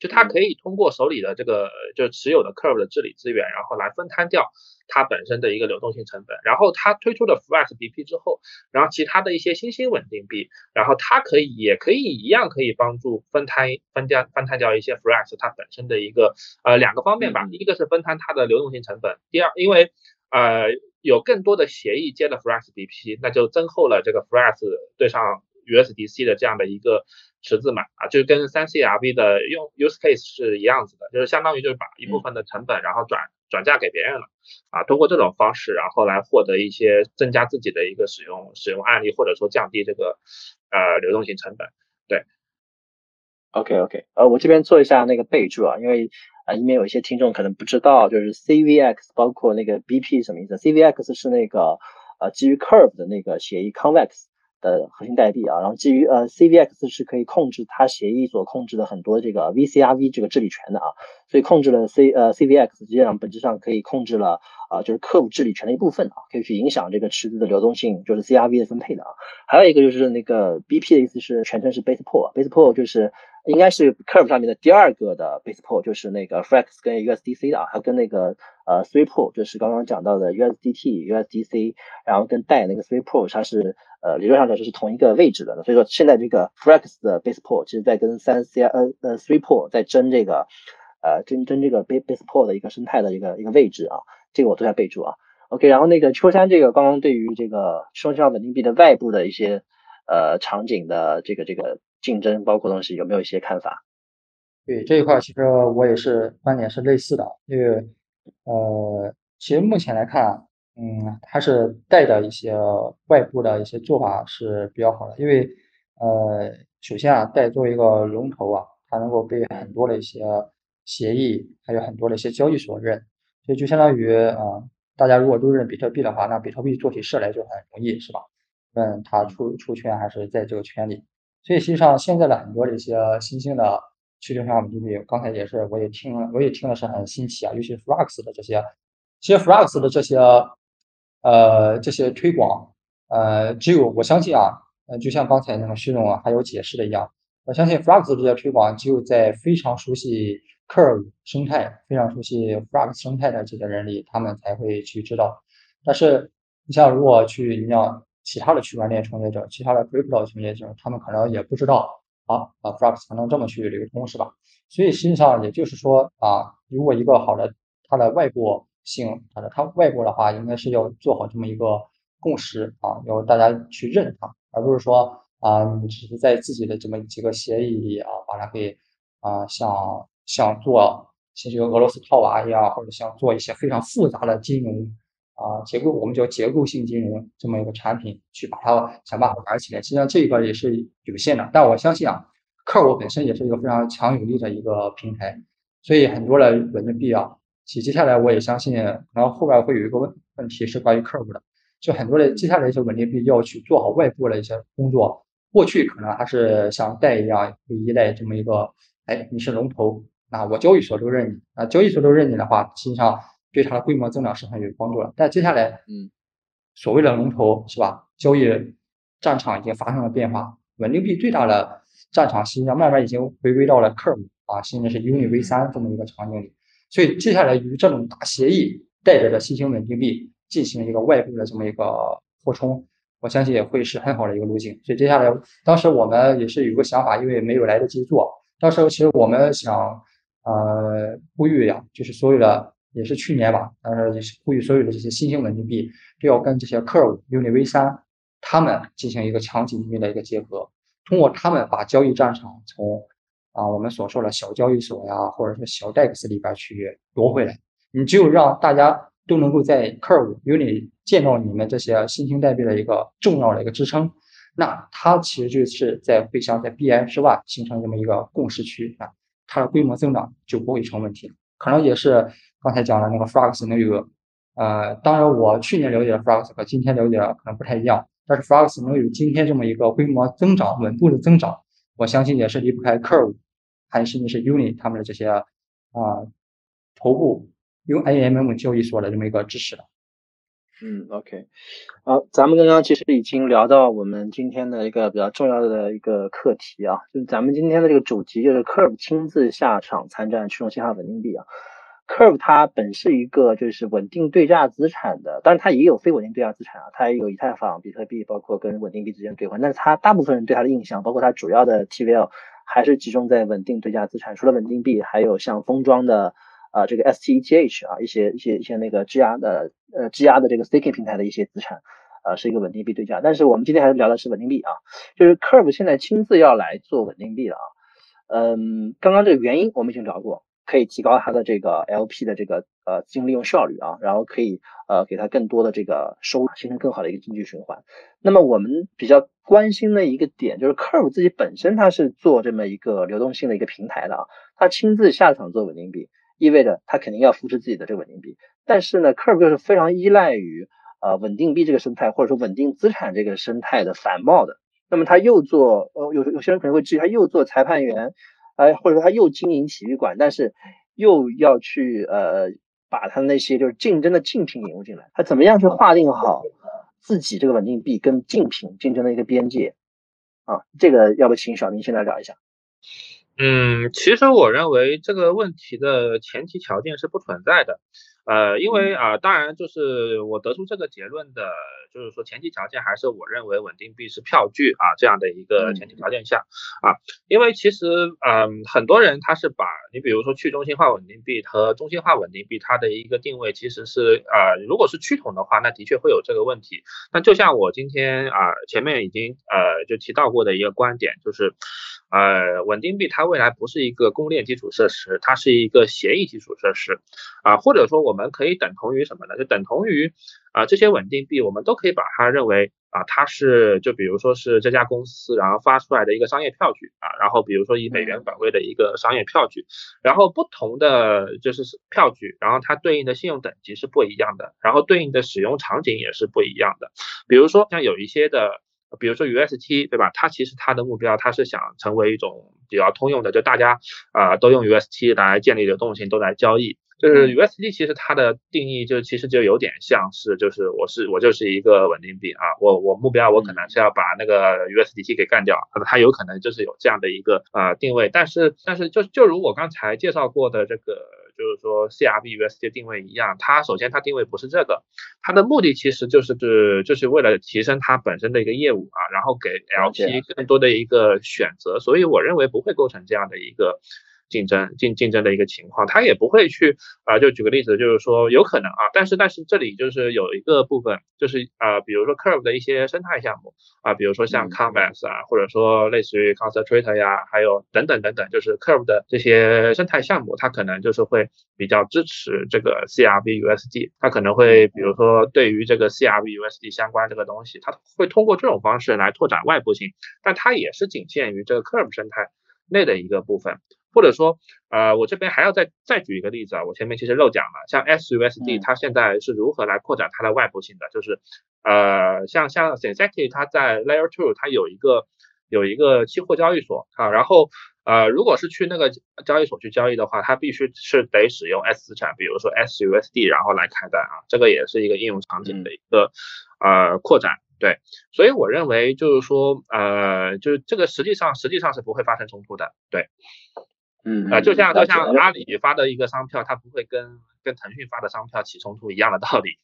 就它可以通过手里的这个就是持有的 Curve 的治理资源，然后来分摊掉它本身的一个流动性成本。然后它推出了 Flex BP 之后，然后其他的一些新兴稳定币，然后它可以也可以一样可以帮助分摊分掉分摊掉一些 Flex 它本身的一个呃两个方面吧，一个是分摊它的流动性成本，第二因为呃有更多的协议接了 Flex BP，那就增厚了这个 Flex 对上 USDC 的这样的一个。池子嘛，啊，就跟三 CRV 的用 use case 是一样子的，就是相当于就是把一部分的成本然后转转嫁给别人了，啊，通过这种方式然后来获得一些增加自己的一个使用使用案例，或者说降低这个呃流动性成本。对，OK OK，呃，我这边做一下那个备注啊，因为啊，因为有一些听众可能不知道，就是 CVX 包括那个 BP 什么意思？CVX 是那个呃基于 Curve 的那个协议 Convex。的核心代币啊，然后基于呃 CVX 是可以控制它协议所控制的很多这个 VCRV 这个治理权的啊，所以控制了 C 呃 CVX 实际上本质上可以控制了啊就是客户治理权的一部分啊，可以去影响这个池子的流动性，就是 CRV 的分配的啊。还有一个就是那个 BP 的意思是全称是 Base Pool，Base Pool 就是应该是 Curve 上面的第二个的 Base Pool，就是那个 Flex 跟 USDC 的啊，还跟那个呃 Three Pool 就是刚刚讲到的 USDT、USDC，然后跟带那个 Three Pool 它是。呃，理论上讲就是同一个位置的，所以说现在这个 Flex 的 Base Pool 其实在跟三 C 呃呃 Three Pool 在争这个呃争争这个 Base Base Pool 的一个生态的一个一个位置啊，这个我都在备注啊。OK，然后那个秋山这个刚刚对于这个双向稳定币的外部的一些呃场景的这个这个竞争包括东西有没有一些看法？对这一块其实我也是观点是类似的，因为呃其实目前来看。嗯，它是带的一些外部的一些做法是比较好的，因为呃，首先啊，带作为一个龙头啊，它能够被很多的一些协议，还有很多的一些交易所认，所以就相当于啊，大家如果都认比特币的话，那比特币做起事来就很容易，是吧？问它出出圈还是在这个圈里，所以实际上现在的很多的一些新兴的去中心化稳定币，刚才也是我也听了，我也听的是很新奇啊，尤其是 Flux 的这些，其实 Flux 的这些。呃，这些推广，呃，只有我相信啊，呃，就像刚才那个徐总啊还有解释的一样，我相信 Flux 这些推广，只有在非常熟悉 Curve 生态、非常熟悉 Flux 生态的这些人里，他们才会去知道。但是，你像如果去你像其他的区块链从业者、其他的 Crypto 从业者，他们可能也不知道啊啊，Flux 才能这么去流通，是吧？所以实际上也就是说啊，如果一个好的它的外部性它的，它外部的话，应该是要做好这么一个共识啊，要大家去认它，而不是说啊，你只是在自己的这么几个协议里啊，把它给啊，像像做像这个俄罗斯套娃一样，或者像做一些非常复杂的金融啊结构，我们叫结构性金融这么一个产品，去把它想办法玩起来。实际上这个也是有限的，但我相信啊，客户本身也是一个非常强有力的一个平台，所以很多的稳定币啊。其接下来我也相信，然后后边会有一个问问题是关于客户的，就很多的接下来一些稳定币要去做好外部的一些工作。过去可能还是像贷一样会依赖这么一个，哎，你是龙头，那我交易所都认你，啊，交易所都认你的话，实际上对它的规模增长是很有帮助的。但接下来，嗯，所谓的龙头是吧？交易战场已经发生了变化，稳定币最大的战场实际上慢慢已经回归到了 Curve 啊，现在是 Uni V 三这么一个场景里。所以接下来与这种大协议带着的新兴稳定币进行一个外部的这么一个扩充，我相信也会是很好的一个路径。所以接下来，当时我们也是有个想法，因为没有来得及做。当时其实我们想，呃，呼吁呀，就是所有的也是去年吧，当时也是呼吁所有的这些新兴稳定币都要跟这些 Curve、Uni V 三他们进行一个强紧密的一个结合，通过他们把交易战场从啊我们所说的小交易所呀，或者说小 DEX 里边去夺回来。你只有让大家都能够在 Curve Uni 见到你们这些新兴代币的一个重要的一个支撑，那它其实就是在会像在 BI 之外形成这么一个共识区啊，它的规模增长就不会成问题。可能也是刚才讲的那个 Flux 那个，呃，当然我去年了解的 Flux 和今天了解的可能不太一样，但是 Flux 能有今天这么一个规模增长、稳步的增长，我相信也是离不开 Curve，还甚至是 Uni 他们的这些啊头部。用 AMM 交易所的这么一个支持的。嗯，OK，好，咱们刚刚其实已经聊到我们今天的一个比较重要的一个课题啊，就是咱们今天的这个主题就是 Curve 亲自下场参战驱动信号稳定币啊。Curve 它本是一个就是稳定对价资产的，当然它也有非稳定对价资产啊，它也有以太坊、比特币，包括跟稳定币之间兑换，但是它大部分人对它的印象，包括它主要的 TVL 还是集中在稳定对价资产，除了稳定币，还有像封装的。啊，这个 STETH 啊，一些一些一些那个质押的呃质押的这个 staking 平台的一些资产，啊，是一个稳定币对价。但是我们今天还是聊的是稳定币啊，就是 Curve 现在亲自要来做稳定币了啊。嗯，刚刚这个原因我们已经聊过，可以提高它的这个 LP 的这个呃资金利用效率啊，然后可以呃给它更多的这个收入，形成更好的一个经济循环。那么我们比较关心的一个点就是 Curve 自己本身它是做这么一个流动性的一个平台的啊，它亲自下场做稳定币。意味着它肯定要扶持自己的这个稳定币，但是呢，Curve 又是非常依赖于呃稳定币这个生态，或者说稳定资产这个生态的繁茂的。那么他又做呃有有些人可能会质疑，他又做裁判员，哎，或者说他又经营体育馆，但是又要去呃把他那些就是竞争的竞品引入进来，他怎么样去划定好自己这个稳定币跟竞品竞争的一个边界啊？这个要不请小明先来聊一下。嗯，其实我认为这个问题的前提条件是不存在的，呃，因为啊，当然就是我得出这个结论的，就是说前提条件还是我认为稳定币是票据啊这样的一个前提条件下啊，因为其实嗯，很多人他是把你比如说去中心化稳定币和中心化稳定币它的一个定位其实是呃，如果是趋同的话，那的确会有这个问题。那就像我今天啊前面已经呃就提到过的一个观点，就是。呃，稳定币它未来不是一个公链基础设施，它是一个协议基础设施，啊，或者说我我们可以等同于什么呢？就等同于啊这些稳定币，我们都可以把它认为啊它是就比如说是这家公司然后发出来的一个商业票据啊，然后比如说以美元本位的一个商业票据，然后不同的就是票据，然后它对应的信用等级是不一样的，然后对应的使用场景也是不一样的，比如说像有一些的。比如说 UST 对吧？它其实它的目标，它是想成为一种比较通用的，就大家啊都用 UST 来建立流动性，都来交易。就是 USD 其实它的定义就其实就有点像是，就是我是我就是一个稳定币啊，我我目标我可能是要把那个 USDT 给干掉，它有可能就是有这样的一个呃定位。但是但是就就如我刚才介绍过的这个。就是说，CRB USD 定位一样，它首先它定位不是这个，它的目的其实就是是就是为了提升它本身的一个业务啊，然后给 LP 更多的一个选择，所以我认为不会构成这样的一个。竞争竞竞争的一个情况，他也不会去啊，就举个例子，就是说有可能啊，但是但是这里就是有一个部分，就是啊，比如说 Curve 的一些生态项目啊，比如说像 Convex 啊，或者说类似于 Concentrator 呀，还有等等等等，就是 Curve 的这些生态项目，它可能就是会比较支持这个 CRV USD，它可能会比如说对于这个 CRV USD 相关这个东西，它会通过这种方式来拓展外部性，但它也是仅限于这个 Curve 生态内的一个部分。或者说，呃，我这边还要再再举一个例子啊，我前面其实漏讲了，像 SUSD 它现在是如何来扩展它的外部性的，就是，呃，像像 Synthetic 它在 Layer Two 它有一个有一个期货交易所啊，然后呃，如果是去那个交易所去交易的话，它必须是得使用 S 资产，比如说 SUSD 然后来开单啊，这个也是一个应用场景的一个呃扩展。对，所以我认为就是说，呃，就是这个实际上实际上是不会发生冲突的。对。嗯啊，就像就像阿里发的一个商票，它不会跟跟腾讯发的商票起冲突一样的道理。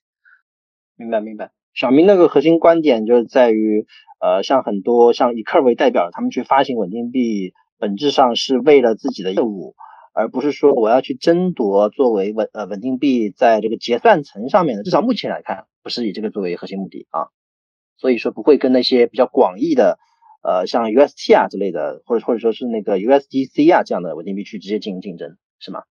明白明白。小明那个核心观点就是在于，呃，像很多像以 Curve 为代表，他们去发行稳定币，本质上是为了自己的业务，而不是说我要去争夺作为稳呃稳定币在这个结算层上面的。至少目前来看，不是以这个作为核心目的啊。所以说不会跟那些比较广义的。呃像 UST 啊之类的，或者或者说是那个 USDC 啊这样的稳定币去直接进行竞争，是吗？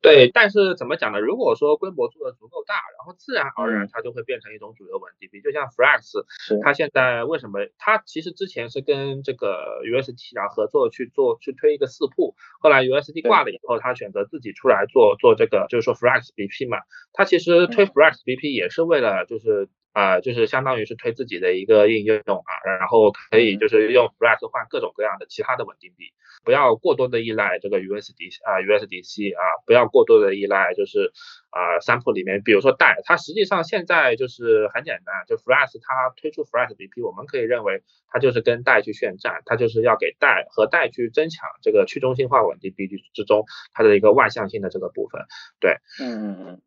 对，但是怎么讲呢？如果说规模做的足够大，然后自然而然它就会变成一种主流稳定币。就像 Frax，它现在为什么？它其实之前是跟这个 UST 啊合作去做去推一个四铺，后来 UST 挂了以后，它选择自己出来做做这个，就是说 Frax BP 嘛。它其实推 Frax BP 也是为了就是。啊，就是相当于是推自己的一个应用啊，然后可以就是用 Frax 换各种各样的其他的稳定币，不要过多的依赖这个 USD 啊 USDC 啊，不要过多的依赖就是啊三铺里面，比如说贷，它实际上现在就是很简单，就 Frax 它推出 Frax BP，我们可以认为它就是跟贷去宣战，它就是要给贷和贷去争抢这个去中心化稳定币之中它的一个外向性的这个部分，对，嗯嗯嗯。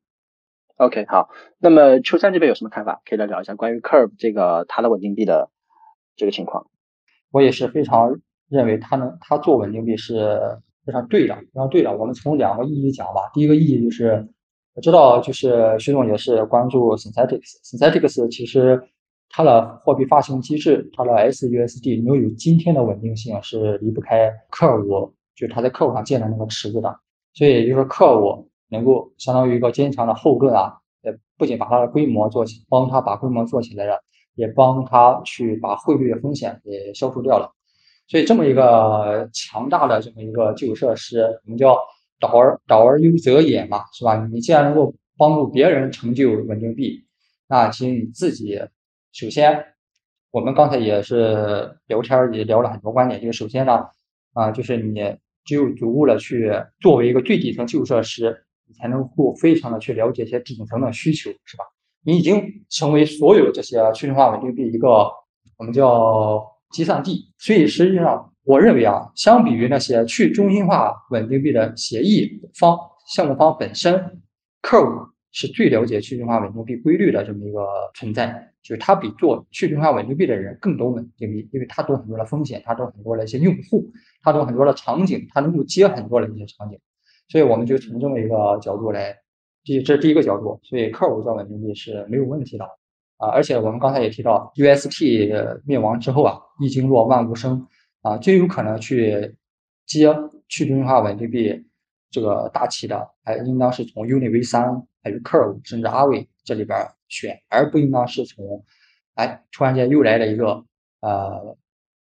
OK，好，那么秋山这边有什么看法？可以来聊一下关于 Curve 这个它的稳定币的这个情况。我也是非常认为它能，它做稳定币是非常对的，非常对的。我们从两个意义讲吧。第一个意义就是，我知道就是徐总也是关注 Synthetics，Synthetics 其实它的货币发行机制，它的 SUSD 能有今天的稳定性是离不开 Curve，就是它在 Curve 上建的那个池子的。所以就是 Curve。能够相当于一个坚强的后盾啊，也不仅把它的规模做起，帮他把规模做起来了，也帮他去把汇率的风险也消除掉了。所以这么一个强大的这么一个基础设施，我们叫导而导而优则也嘛，是吧？你既然能够帮助别人成就稳定币，那其实你自己首先，我们刚才也是聊天也聊了很多观点，就是首先呢，啊，就是你只有足够的去作为一个最底层基础设施。才能够非常的去了解一些顶层的需求，是吧？你已经成为所有这些去中心化稳定币一个我们叫集散地。所以实际上，我认为啊，相比于那些去中心化稳定币的协议方、项目方本身，客户是最了解去中心化稳定币规律的这么一个存在。就是他比做去中心化稳定币的人更懂稳定币，因为他懂很多的风险，他懂很多的一些用户，他懂很多的场景，他能够接很多的一些场景。所以我们就从这么一个角度来，第这是第一个角度，所以客户做稳定币是没有问题的啊。而且我们刚才也提到，UST 灭亡之后啊，一经落万物生啊，最有可能去接去中心化稳定币这个大旗的，还应当是从 Uni V 三还有 Curve 甚至阿伟这里边选，而不应当是从哎突然间又来了一个呃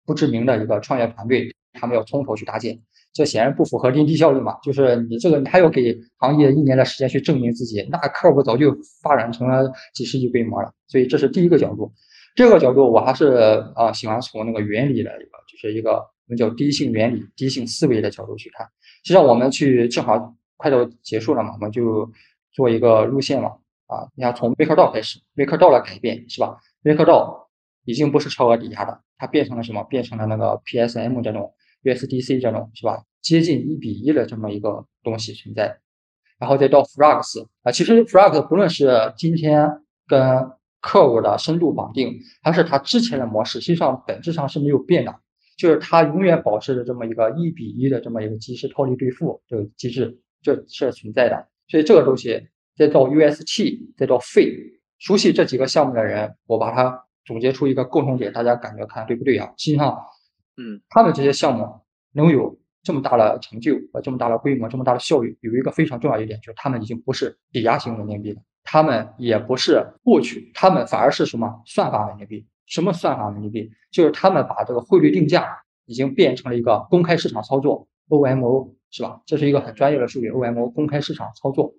不知名的一个创业团队，他们要从头去搭建。这显然不符合边际效率嘛？就是你这个，你还要给行业一年的时间去证明自己，那客户早就发展成了几十亿规模了。所以这是第一个角度。第二个角度，我还是啊喜欢从那个原理的一个，就是一个我们叫第一性原理、第一性思维的角度去看。实际上，我们去正好快到结束了嘛，我们就做一个路线嘛。啊，你看从微客道开始，微客道的改变是吧？微客道已经不是超额抵押的，它变成了什么？变成了那个 PSM 这种。USDC 这种是吧，接近一比一的这么一个东西存在，然后再到 Frax 啊，其实 Frax 不论是今天跟客户的深度绑定，还是它之前的模式，实际上本质上是没有变的，就是它永远保持着这么一个一比一的这么一个即时套利兑付这个机制，这是存在的。所以这个东西再到 UST，再到 Fe，熟悉这几个项目的人，我把它总结出一个共同点，大家感觉看对不对啊？实际上。嗯，他们这些项目能有这么大的成就和这么大的规模、这么大的效益，有一个非常重要一点，就是他们已经不是抵押型稳定币了，他们也不是过去，他们反而是什么算法稳定币？什么算法稳定币？就是他们把这个汇率定价已经变成了一个公开市场操作，OMO 是吧？这是一个很专业的术语，OMO 公开市场操作，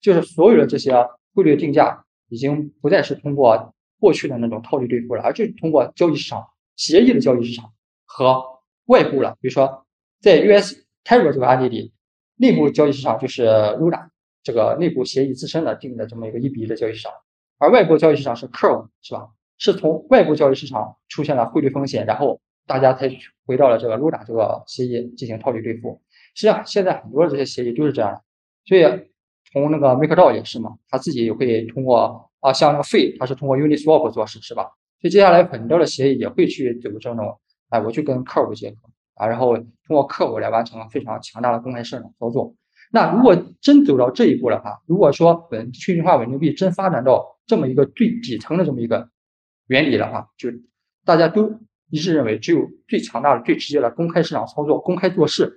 就是所有的这些汇率定价已经不再是通过过去的那种套利兑付了，而是通过交易市场协议的交易市场。和外部了，比如说在 US Terra 这个案例里，内部交易市场就是 Luna 这个内部协议自身的定的这么一个一比一的交易市场，而外部交易市场是 Curve 是吧？是从外部交易市场出现了汇率风险，然后大家才回到了这个 Luna 这个协议进行套利兑付。实际上现在很多的这些协议都是这样的，所以从那个 MakerDAO 也是嘛，他自己也会通过啊，像那个 Fe 它是通过 Uniswap 做事是吧？所以接下来很多的协议也会去走这种。哎，我去跟客户结合啊，然后通过客户来完成非常强大的公开市场操作。那如果真走到这一步的话，如果说稳去中化稳定币真发展到这么一个最底层的这么一个原理的话，就大家都一致认为，只有最强大的、最直接的公开市场操作、公开做事，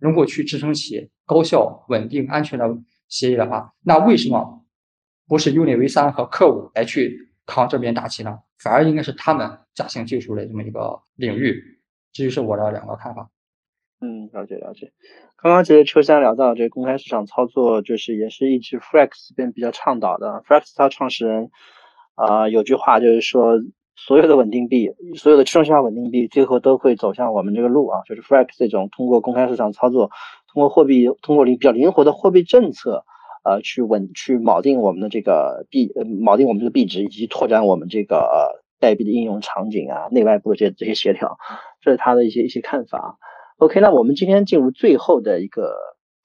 能够去支撑起高效、稳定、安全的协议的话，那为什么不是 Uni V 三和 Curve 来去扛这边大旗呢？反而应该是他们驾行技术的这么一个领域。这就是我的两个看法。嗯，了解了解。刚刚其实秋山聊到这个公开市场操作，就是也是一直 Flex 这边比较倡导的。Flex 它创始人啊有句话就是说，所有的稳定币，所有的去中心化稳定币，最后都会走向我们这个路啊，就是 Flex 这种通过公开市场操作，通过货币，通过灵比较灵活的货币政策，呃，去稳去锚定我们的这个币，呃，锚定我们这个币值，以及拓展我们这个代币的应用场景啊，内外部的这这些协调，这是他的一些一些看法。OK，那我们今天进入最后的一个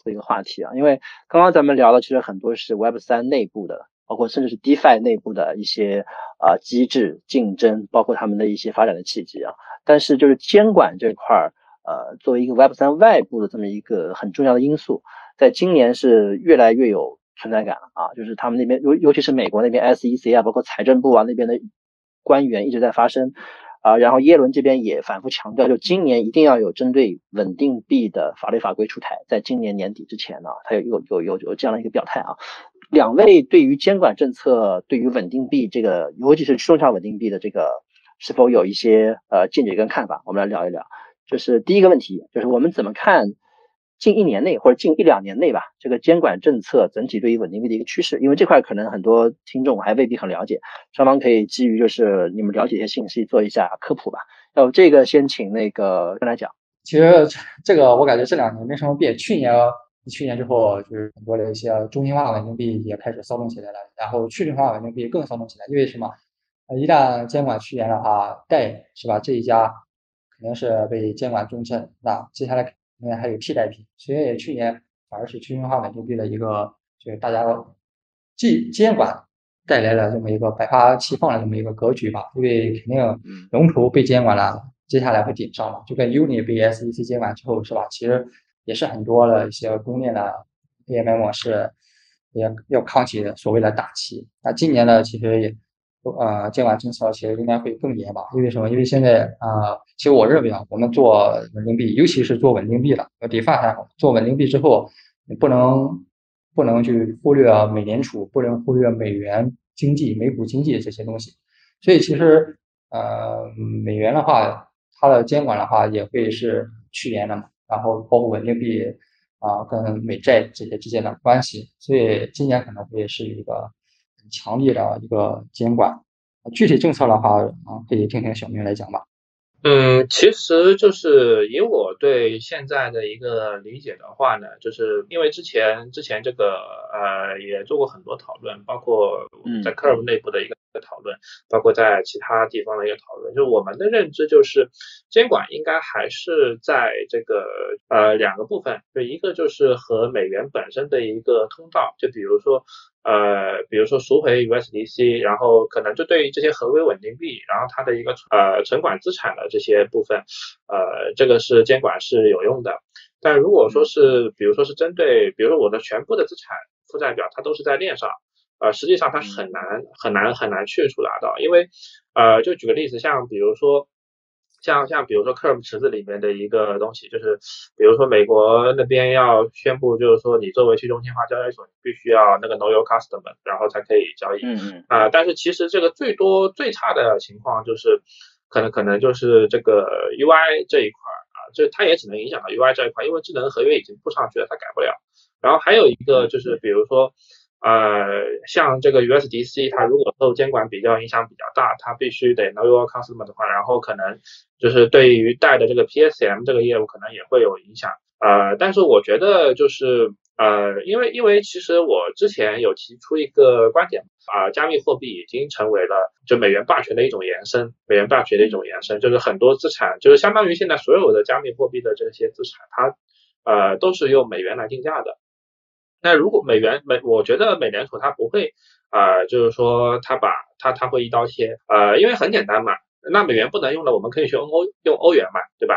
一个话题啊，因为刚刚咱们聊的其实很多是 Web 三内部的，包括甚至是 DeFi 内部的一些啊机制竞争，包括他们的一些发展的契机啊。但是就是监管这块儿，呃，作为一个 Web 三外部的这么一个很重要的因素，在今年是越来越有存在感了啊。就是他们那边尤尤其是美国那边 SEC 啊，包括财政部啊那边的官员一直在发声。啊，然后耶伦这边也反复强调，就今年一定要有针对稳定币的法律法规出台，在今年年底之前呢，他有有有有有这样的一个表态啊。两位对于监管政策，对于稳定币这个，尤其是中小稳定币的这个，是否有一些呃见解跟看法？我们来聊一聊。就是第一个问题，就是我们怎么看？近一年内或者近一两年内吧，这个监管政策整体对于稳定币的一个趋势，因为这块可能很多听众还未必很了解，双方可以基于就是你们了解一些信息做一下科普吧。要不这个先请那个跟来讲。其实这个我感觉这两年没什么变，去年去年之后就是很多的一些中心化稳定币也开始骚动起来了，然后去中心化稳定币更骚动起来，因为什么？一旦监管趋严的话，贷是吧？这一家肯定是被监管重镇，那接下来。因为还有替代品，所以去年反而是去中心化稳定币的一个，就是大家既监管带来了这么一个百花齐放的这么一个格局吧。因为肯定龙头被监管了，接下来会顶上嘛，就跟 Uni 被 SEC 监管之后是吧？其实也是很多的一些公链的 AMM 模式也要扛起所谓的大旗。那今年呢，其实也。呃，监管政策其实应该会更严吧？因为什么？因为现在啊，其实我认为啊，我们做稳定币，尤其是做稳定币的，DeFi 还好，做稳定币之后，你不能不能去忽略美联储，不能忽略美元经济、美股经济这些东西。所以其实呃，美元的话，它的监管的话也会是趋严的嘛。然后包括稳定币啊，跟美债这些之间的关系，所以今年可能会是一个。强力的一个监管，具体政策的话啊，可以听听小明来讲吧。嗯，其实就是以我对现在的一个理解的话呢，就是因为之前之前这个呃也做过很多讨论，包括在 Curve 内部的一个讨论，包括在其他地方的一个讨论，就我们的认知就是监管应该还是在这个呃两个部分，就一个就是和美元本身的一个通道，就比如说。呃，比如说赎回 USDC，然后可能就对于这些合规稳定币，然后它的一个呃存管资产的这些部分，呃，这个是监管是有用的。但如果说是，比如说是针对，比如说我的全部的资产负债表它都是在链上，呃，实际上它很难很难很难去触达到，因为呃，就举个例子，像比如说。像像比如说 Curve 池子里面的一个东西，就是比如说美国那边要宣布，就是说你作为去中心化交易所，你必须要那个 Know Your Customer，然后才可以交易。嗯嗯。啊，但是其实这个最多最差的情况就是，可能可能就是这个 UI 这一块啊，这它也只能影响到 UI 这一块，因为智能合约已经布上去了，它改不了。然后还有一个就是，比如说。呃，像这个 USDC，它如果受监管比较影响比较大，它必须得 Know Your Customer 的话，然后可能就是对于贷的这个 PSM 这个业务可能也会有影响。呃，但是我觉得就是呃，因为因为其实我之前有提出一个观点啊，加密货币已经成为了就美元霸权的一种延伸，美元霸权的一种延伸，就是很多资产就是相当于现在所有的加密货币的这些资产，它呃都是用美元来定价的。那如果美元美，我觉得美联储它不会啊，就是说它把它它会一刀切，呃，因为很简单嘛，那美元不能用了，我们可以去欧欧用欧元嘛，对吧？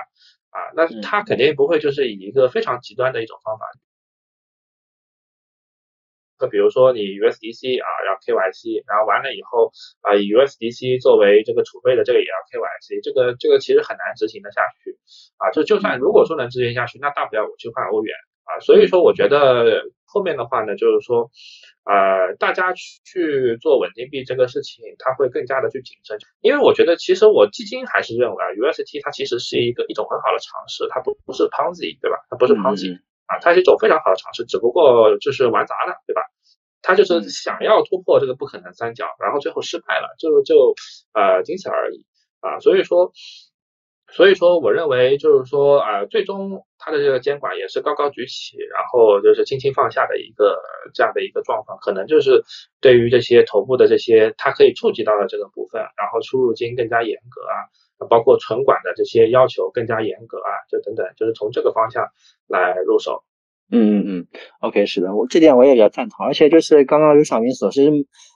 啊，那它肯定不会就是以一个非常极端的一种方法。就比如说你 USDC 啊要 KYC，然后完了以后啊以 USDC 作为这个储备的这个也要 KYC，这个这个其实很难执行的下去啊。就就算如果说能执行下去，那大不了我去换欧元啊。所以说我觉得后面的话呢，就是说呃大家去做稳定币这个事情，它会更加的去谨慎，因为我觉得其实我基金还是认为啊 UST 它其实是一个一种很好的尝试，它不不是 Ponzi 对吧？它不是 Ponzi。啊，它是一种非常好的尝试，只不过就是玩砸了，对吧？他就是想要突破这个不可能三角，然后最后失败了，就就呃仅此而已啊。所以说，所以说我认为就是说啊，最终它的这个监管也是高高举起，然后就是轻轻放下的一个这样的一个状况，可能就是对于这些头部的这些它可以触及到的这个部分，然后出入金更加严格啊。包括存管的这些要求更加严格啊，就等等，就是从这个方向来入手。嗯嗯嗯，OK，是的，我这点我也比较赞同。而且就是刚刚刘小明所说，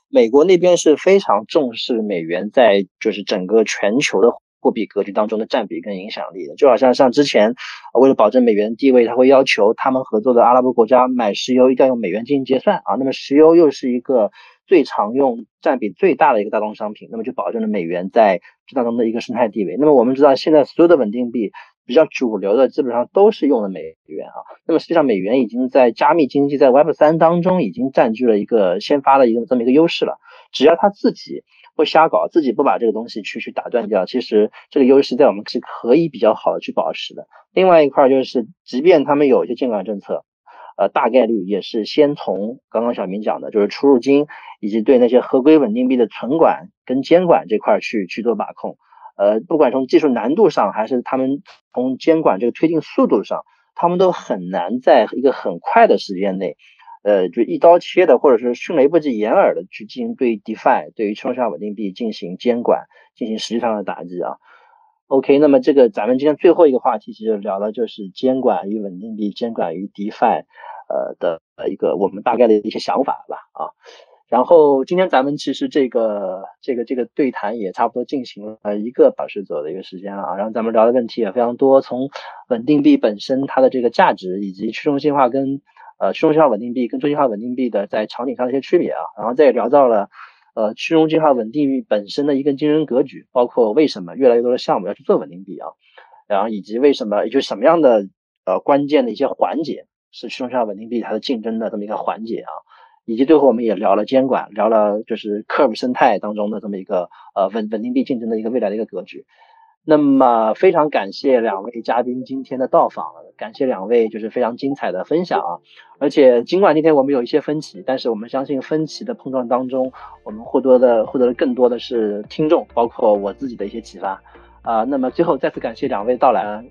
美国那边是非常重视美元在就是整个全球的货币格局当中的占比跟影响力的。就好像像之前为了保证美元地位，他会要求他们合作的阿拉伯国家买石油一定要用美元进行结算啊。那么石油又是一个。最常用、占比最大的一个大宗商品，那么就保证了美元在这当中的一个生态地位。那么我们知道，现在所有的稳定币比较主流的，基本上都是用的美元啊。那么实际上，美元已经在加密经济、在 Web 三当中已经占据了一个先发的一个这么一个优势了。只要他自己不瞎搞，自己不把这个东西去去打断掉，其实这个优势在我们是可以比较好的去保持的。另外一块就是，即便他们有一些监管政策。呃，大概率也是先从刚刚小明讲的，就是出入金以及对那些合规稳定币的存管跟监管这块去去做把控。呃，不管从技术难度上，还是他们从监管这个推进速度上，他们都很难在一个很快的时间内，呃，就一刀切的，或者是迅雷不及掩耳的去进行对 DeFi 对于去中心化稳定币进行监管，进行实际上的打击啊。OK，那么这个咱们今天最后一个话题其实聊的就是监管与稳定币、监管与 DeFi，呃的一个我们大概的一些想法吧啊。然后今天咱们其实这个这个这个对谈也差不多进行了一个小时左右的一个时间了啊。然后咱们聊的问题也非常多，从稳定币本身它的这个价值，以及去中心化跟呃去中心化稳定币跟中心化稳定币的在场景上的一些区别啊。然后再聊到了。呃，去中心化稳定币本身的一个竞争格局，包括为什么越来越多的项目要去做稳定币啊，然后以及为什么，也就是什么样的呃关键的一些环节是去中心化稳定币它的竞争的这么一个环节啊，以及最后我们也聊了监管，聊了就是 Curve 生态当中的这么一个呃稳稳定币竞争的一个未来的一个格局。那么非常感谢两位嘉宾今天的到访，感谢两位就是非常精彩的分享啊！而且尽管今天我们有一些分歧，但是我们相信分歧的碰撞当中，我们获得的获得的更多的是听众，包括我自己的一些启发啊！那么最后再次感谢两位到来，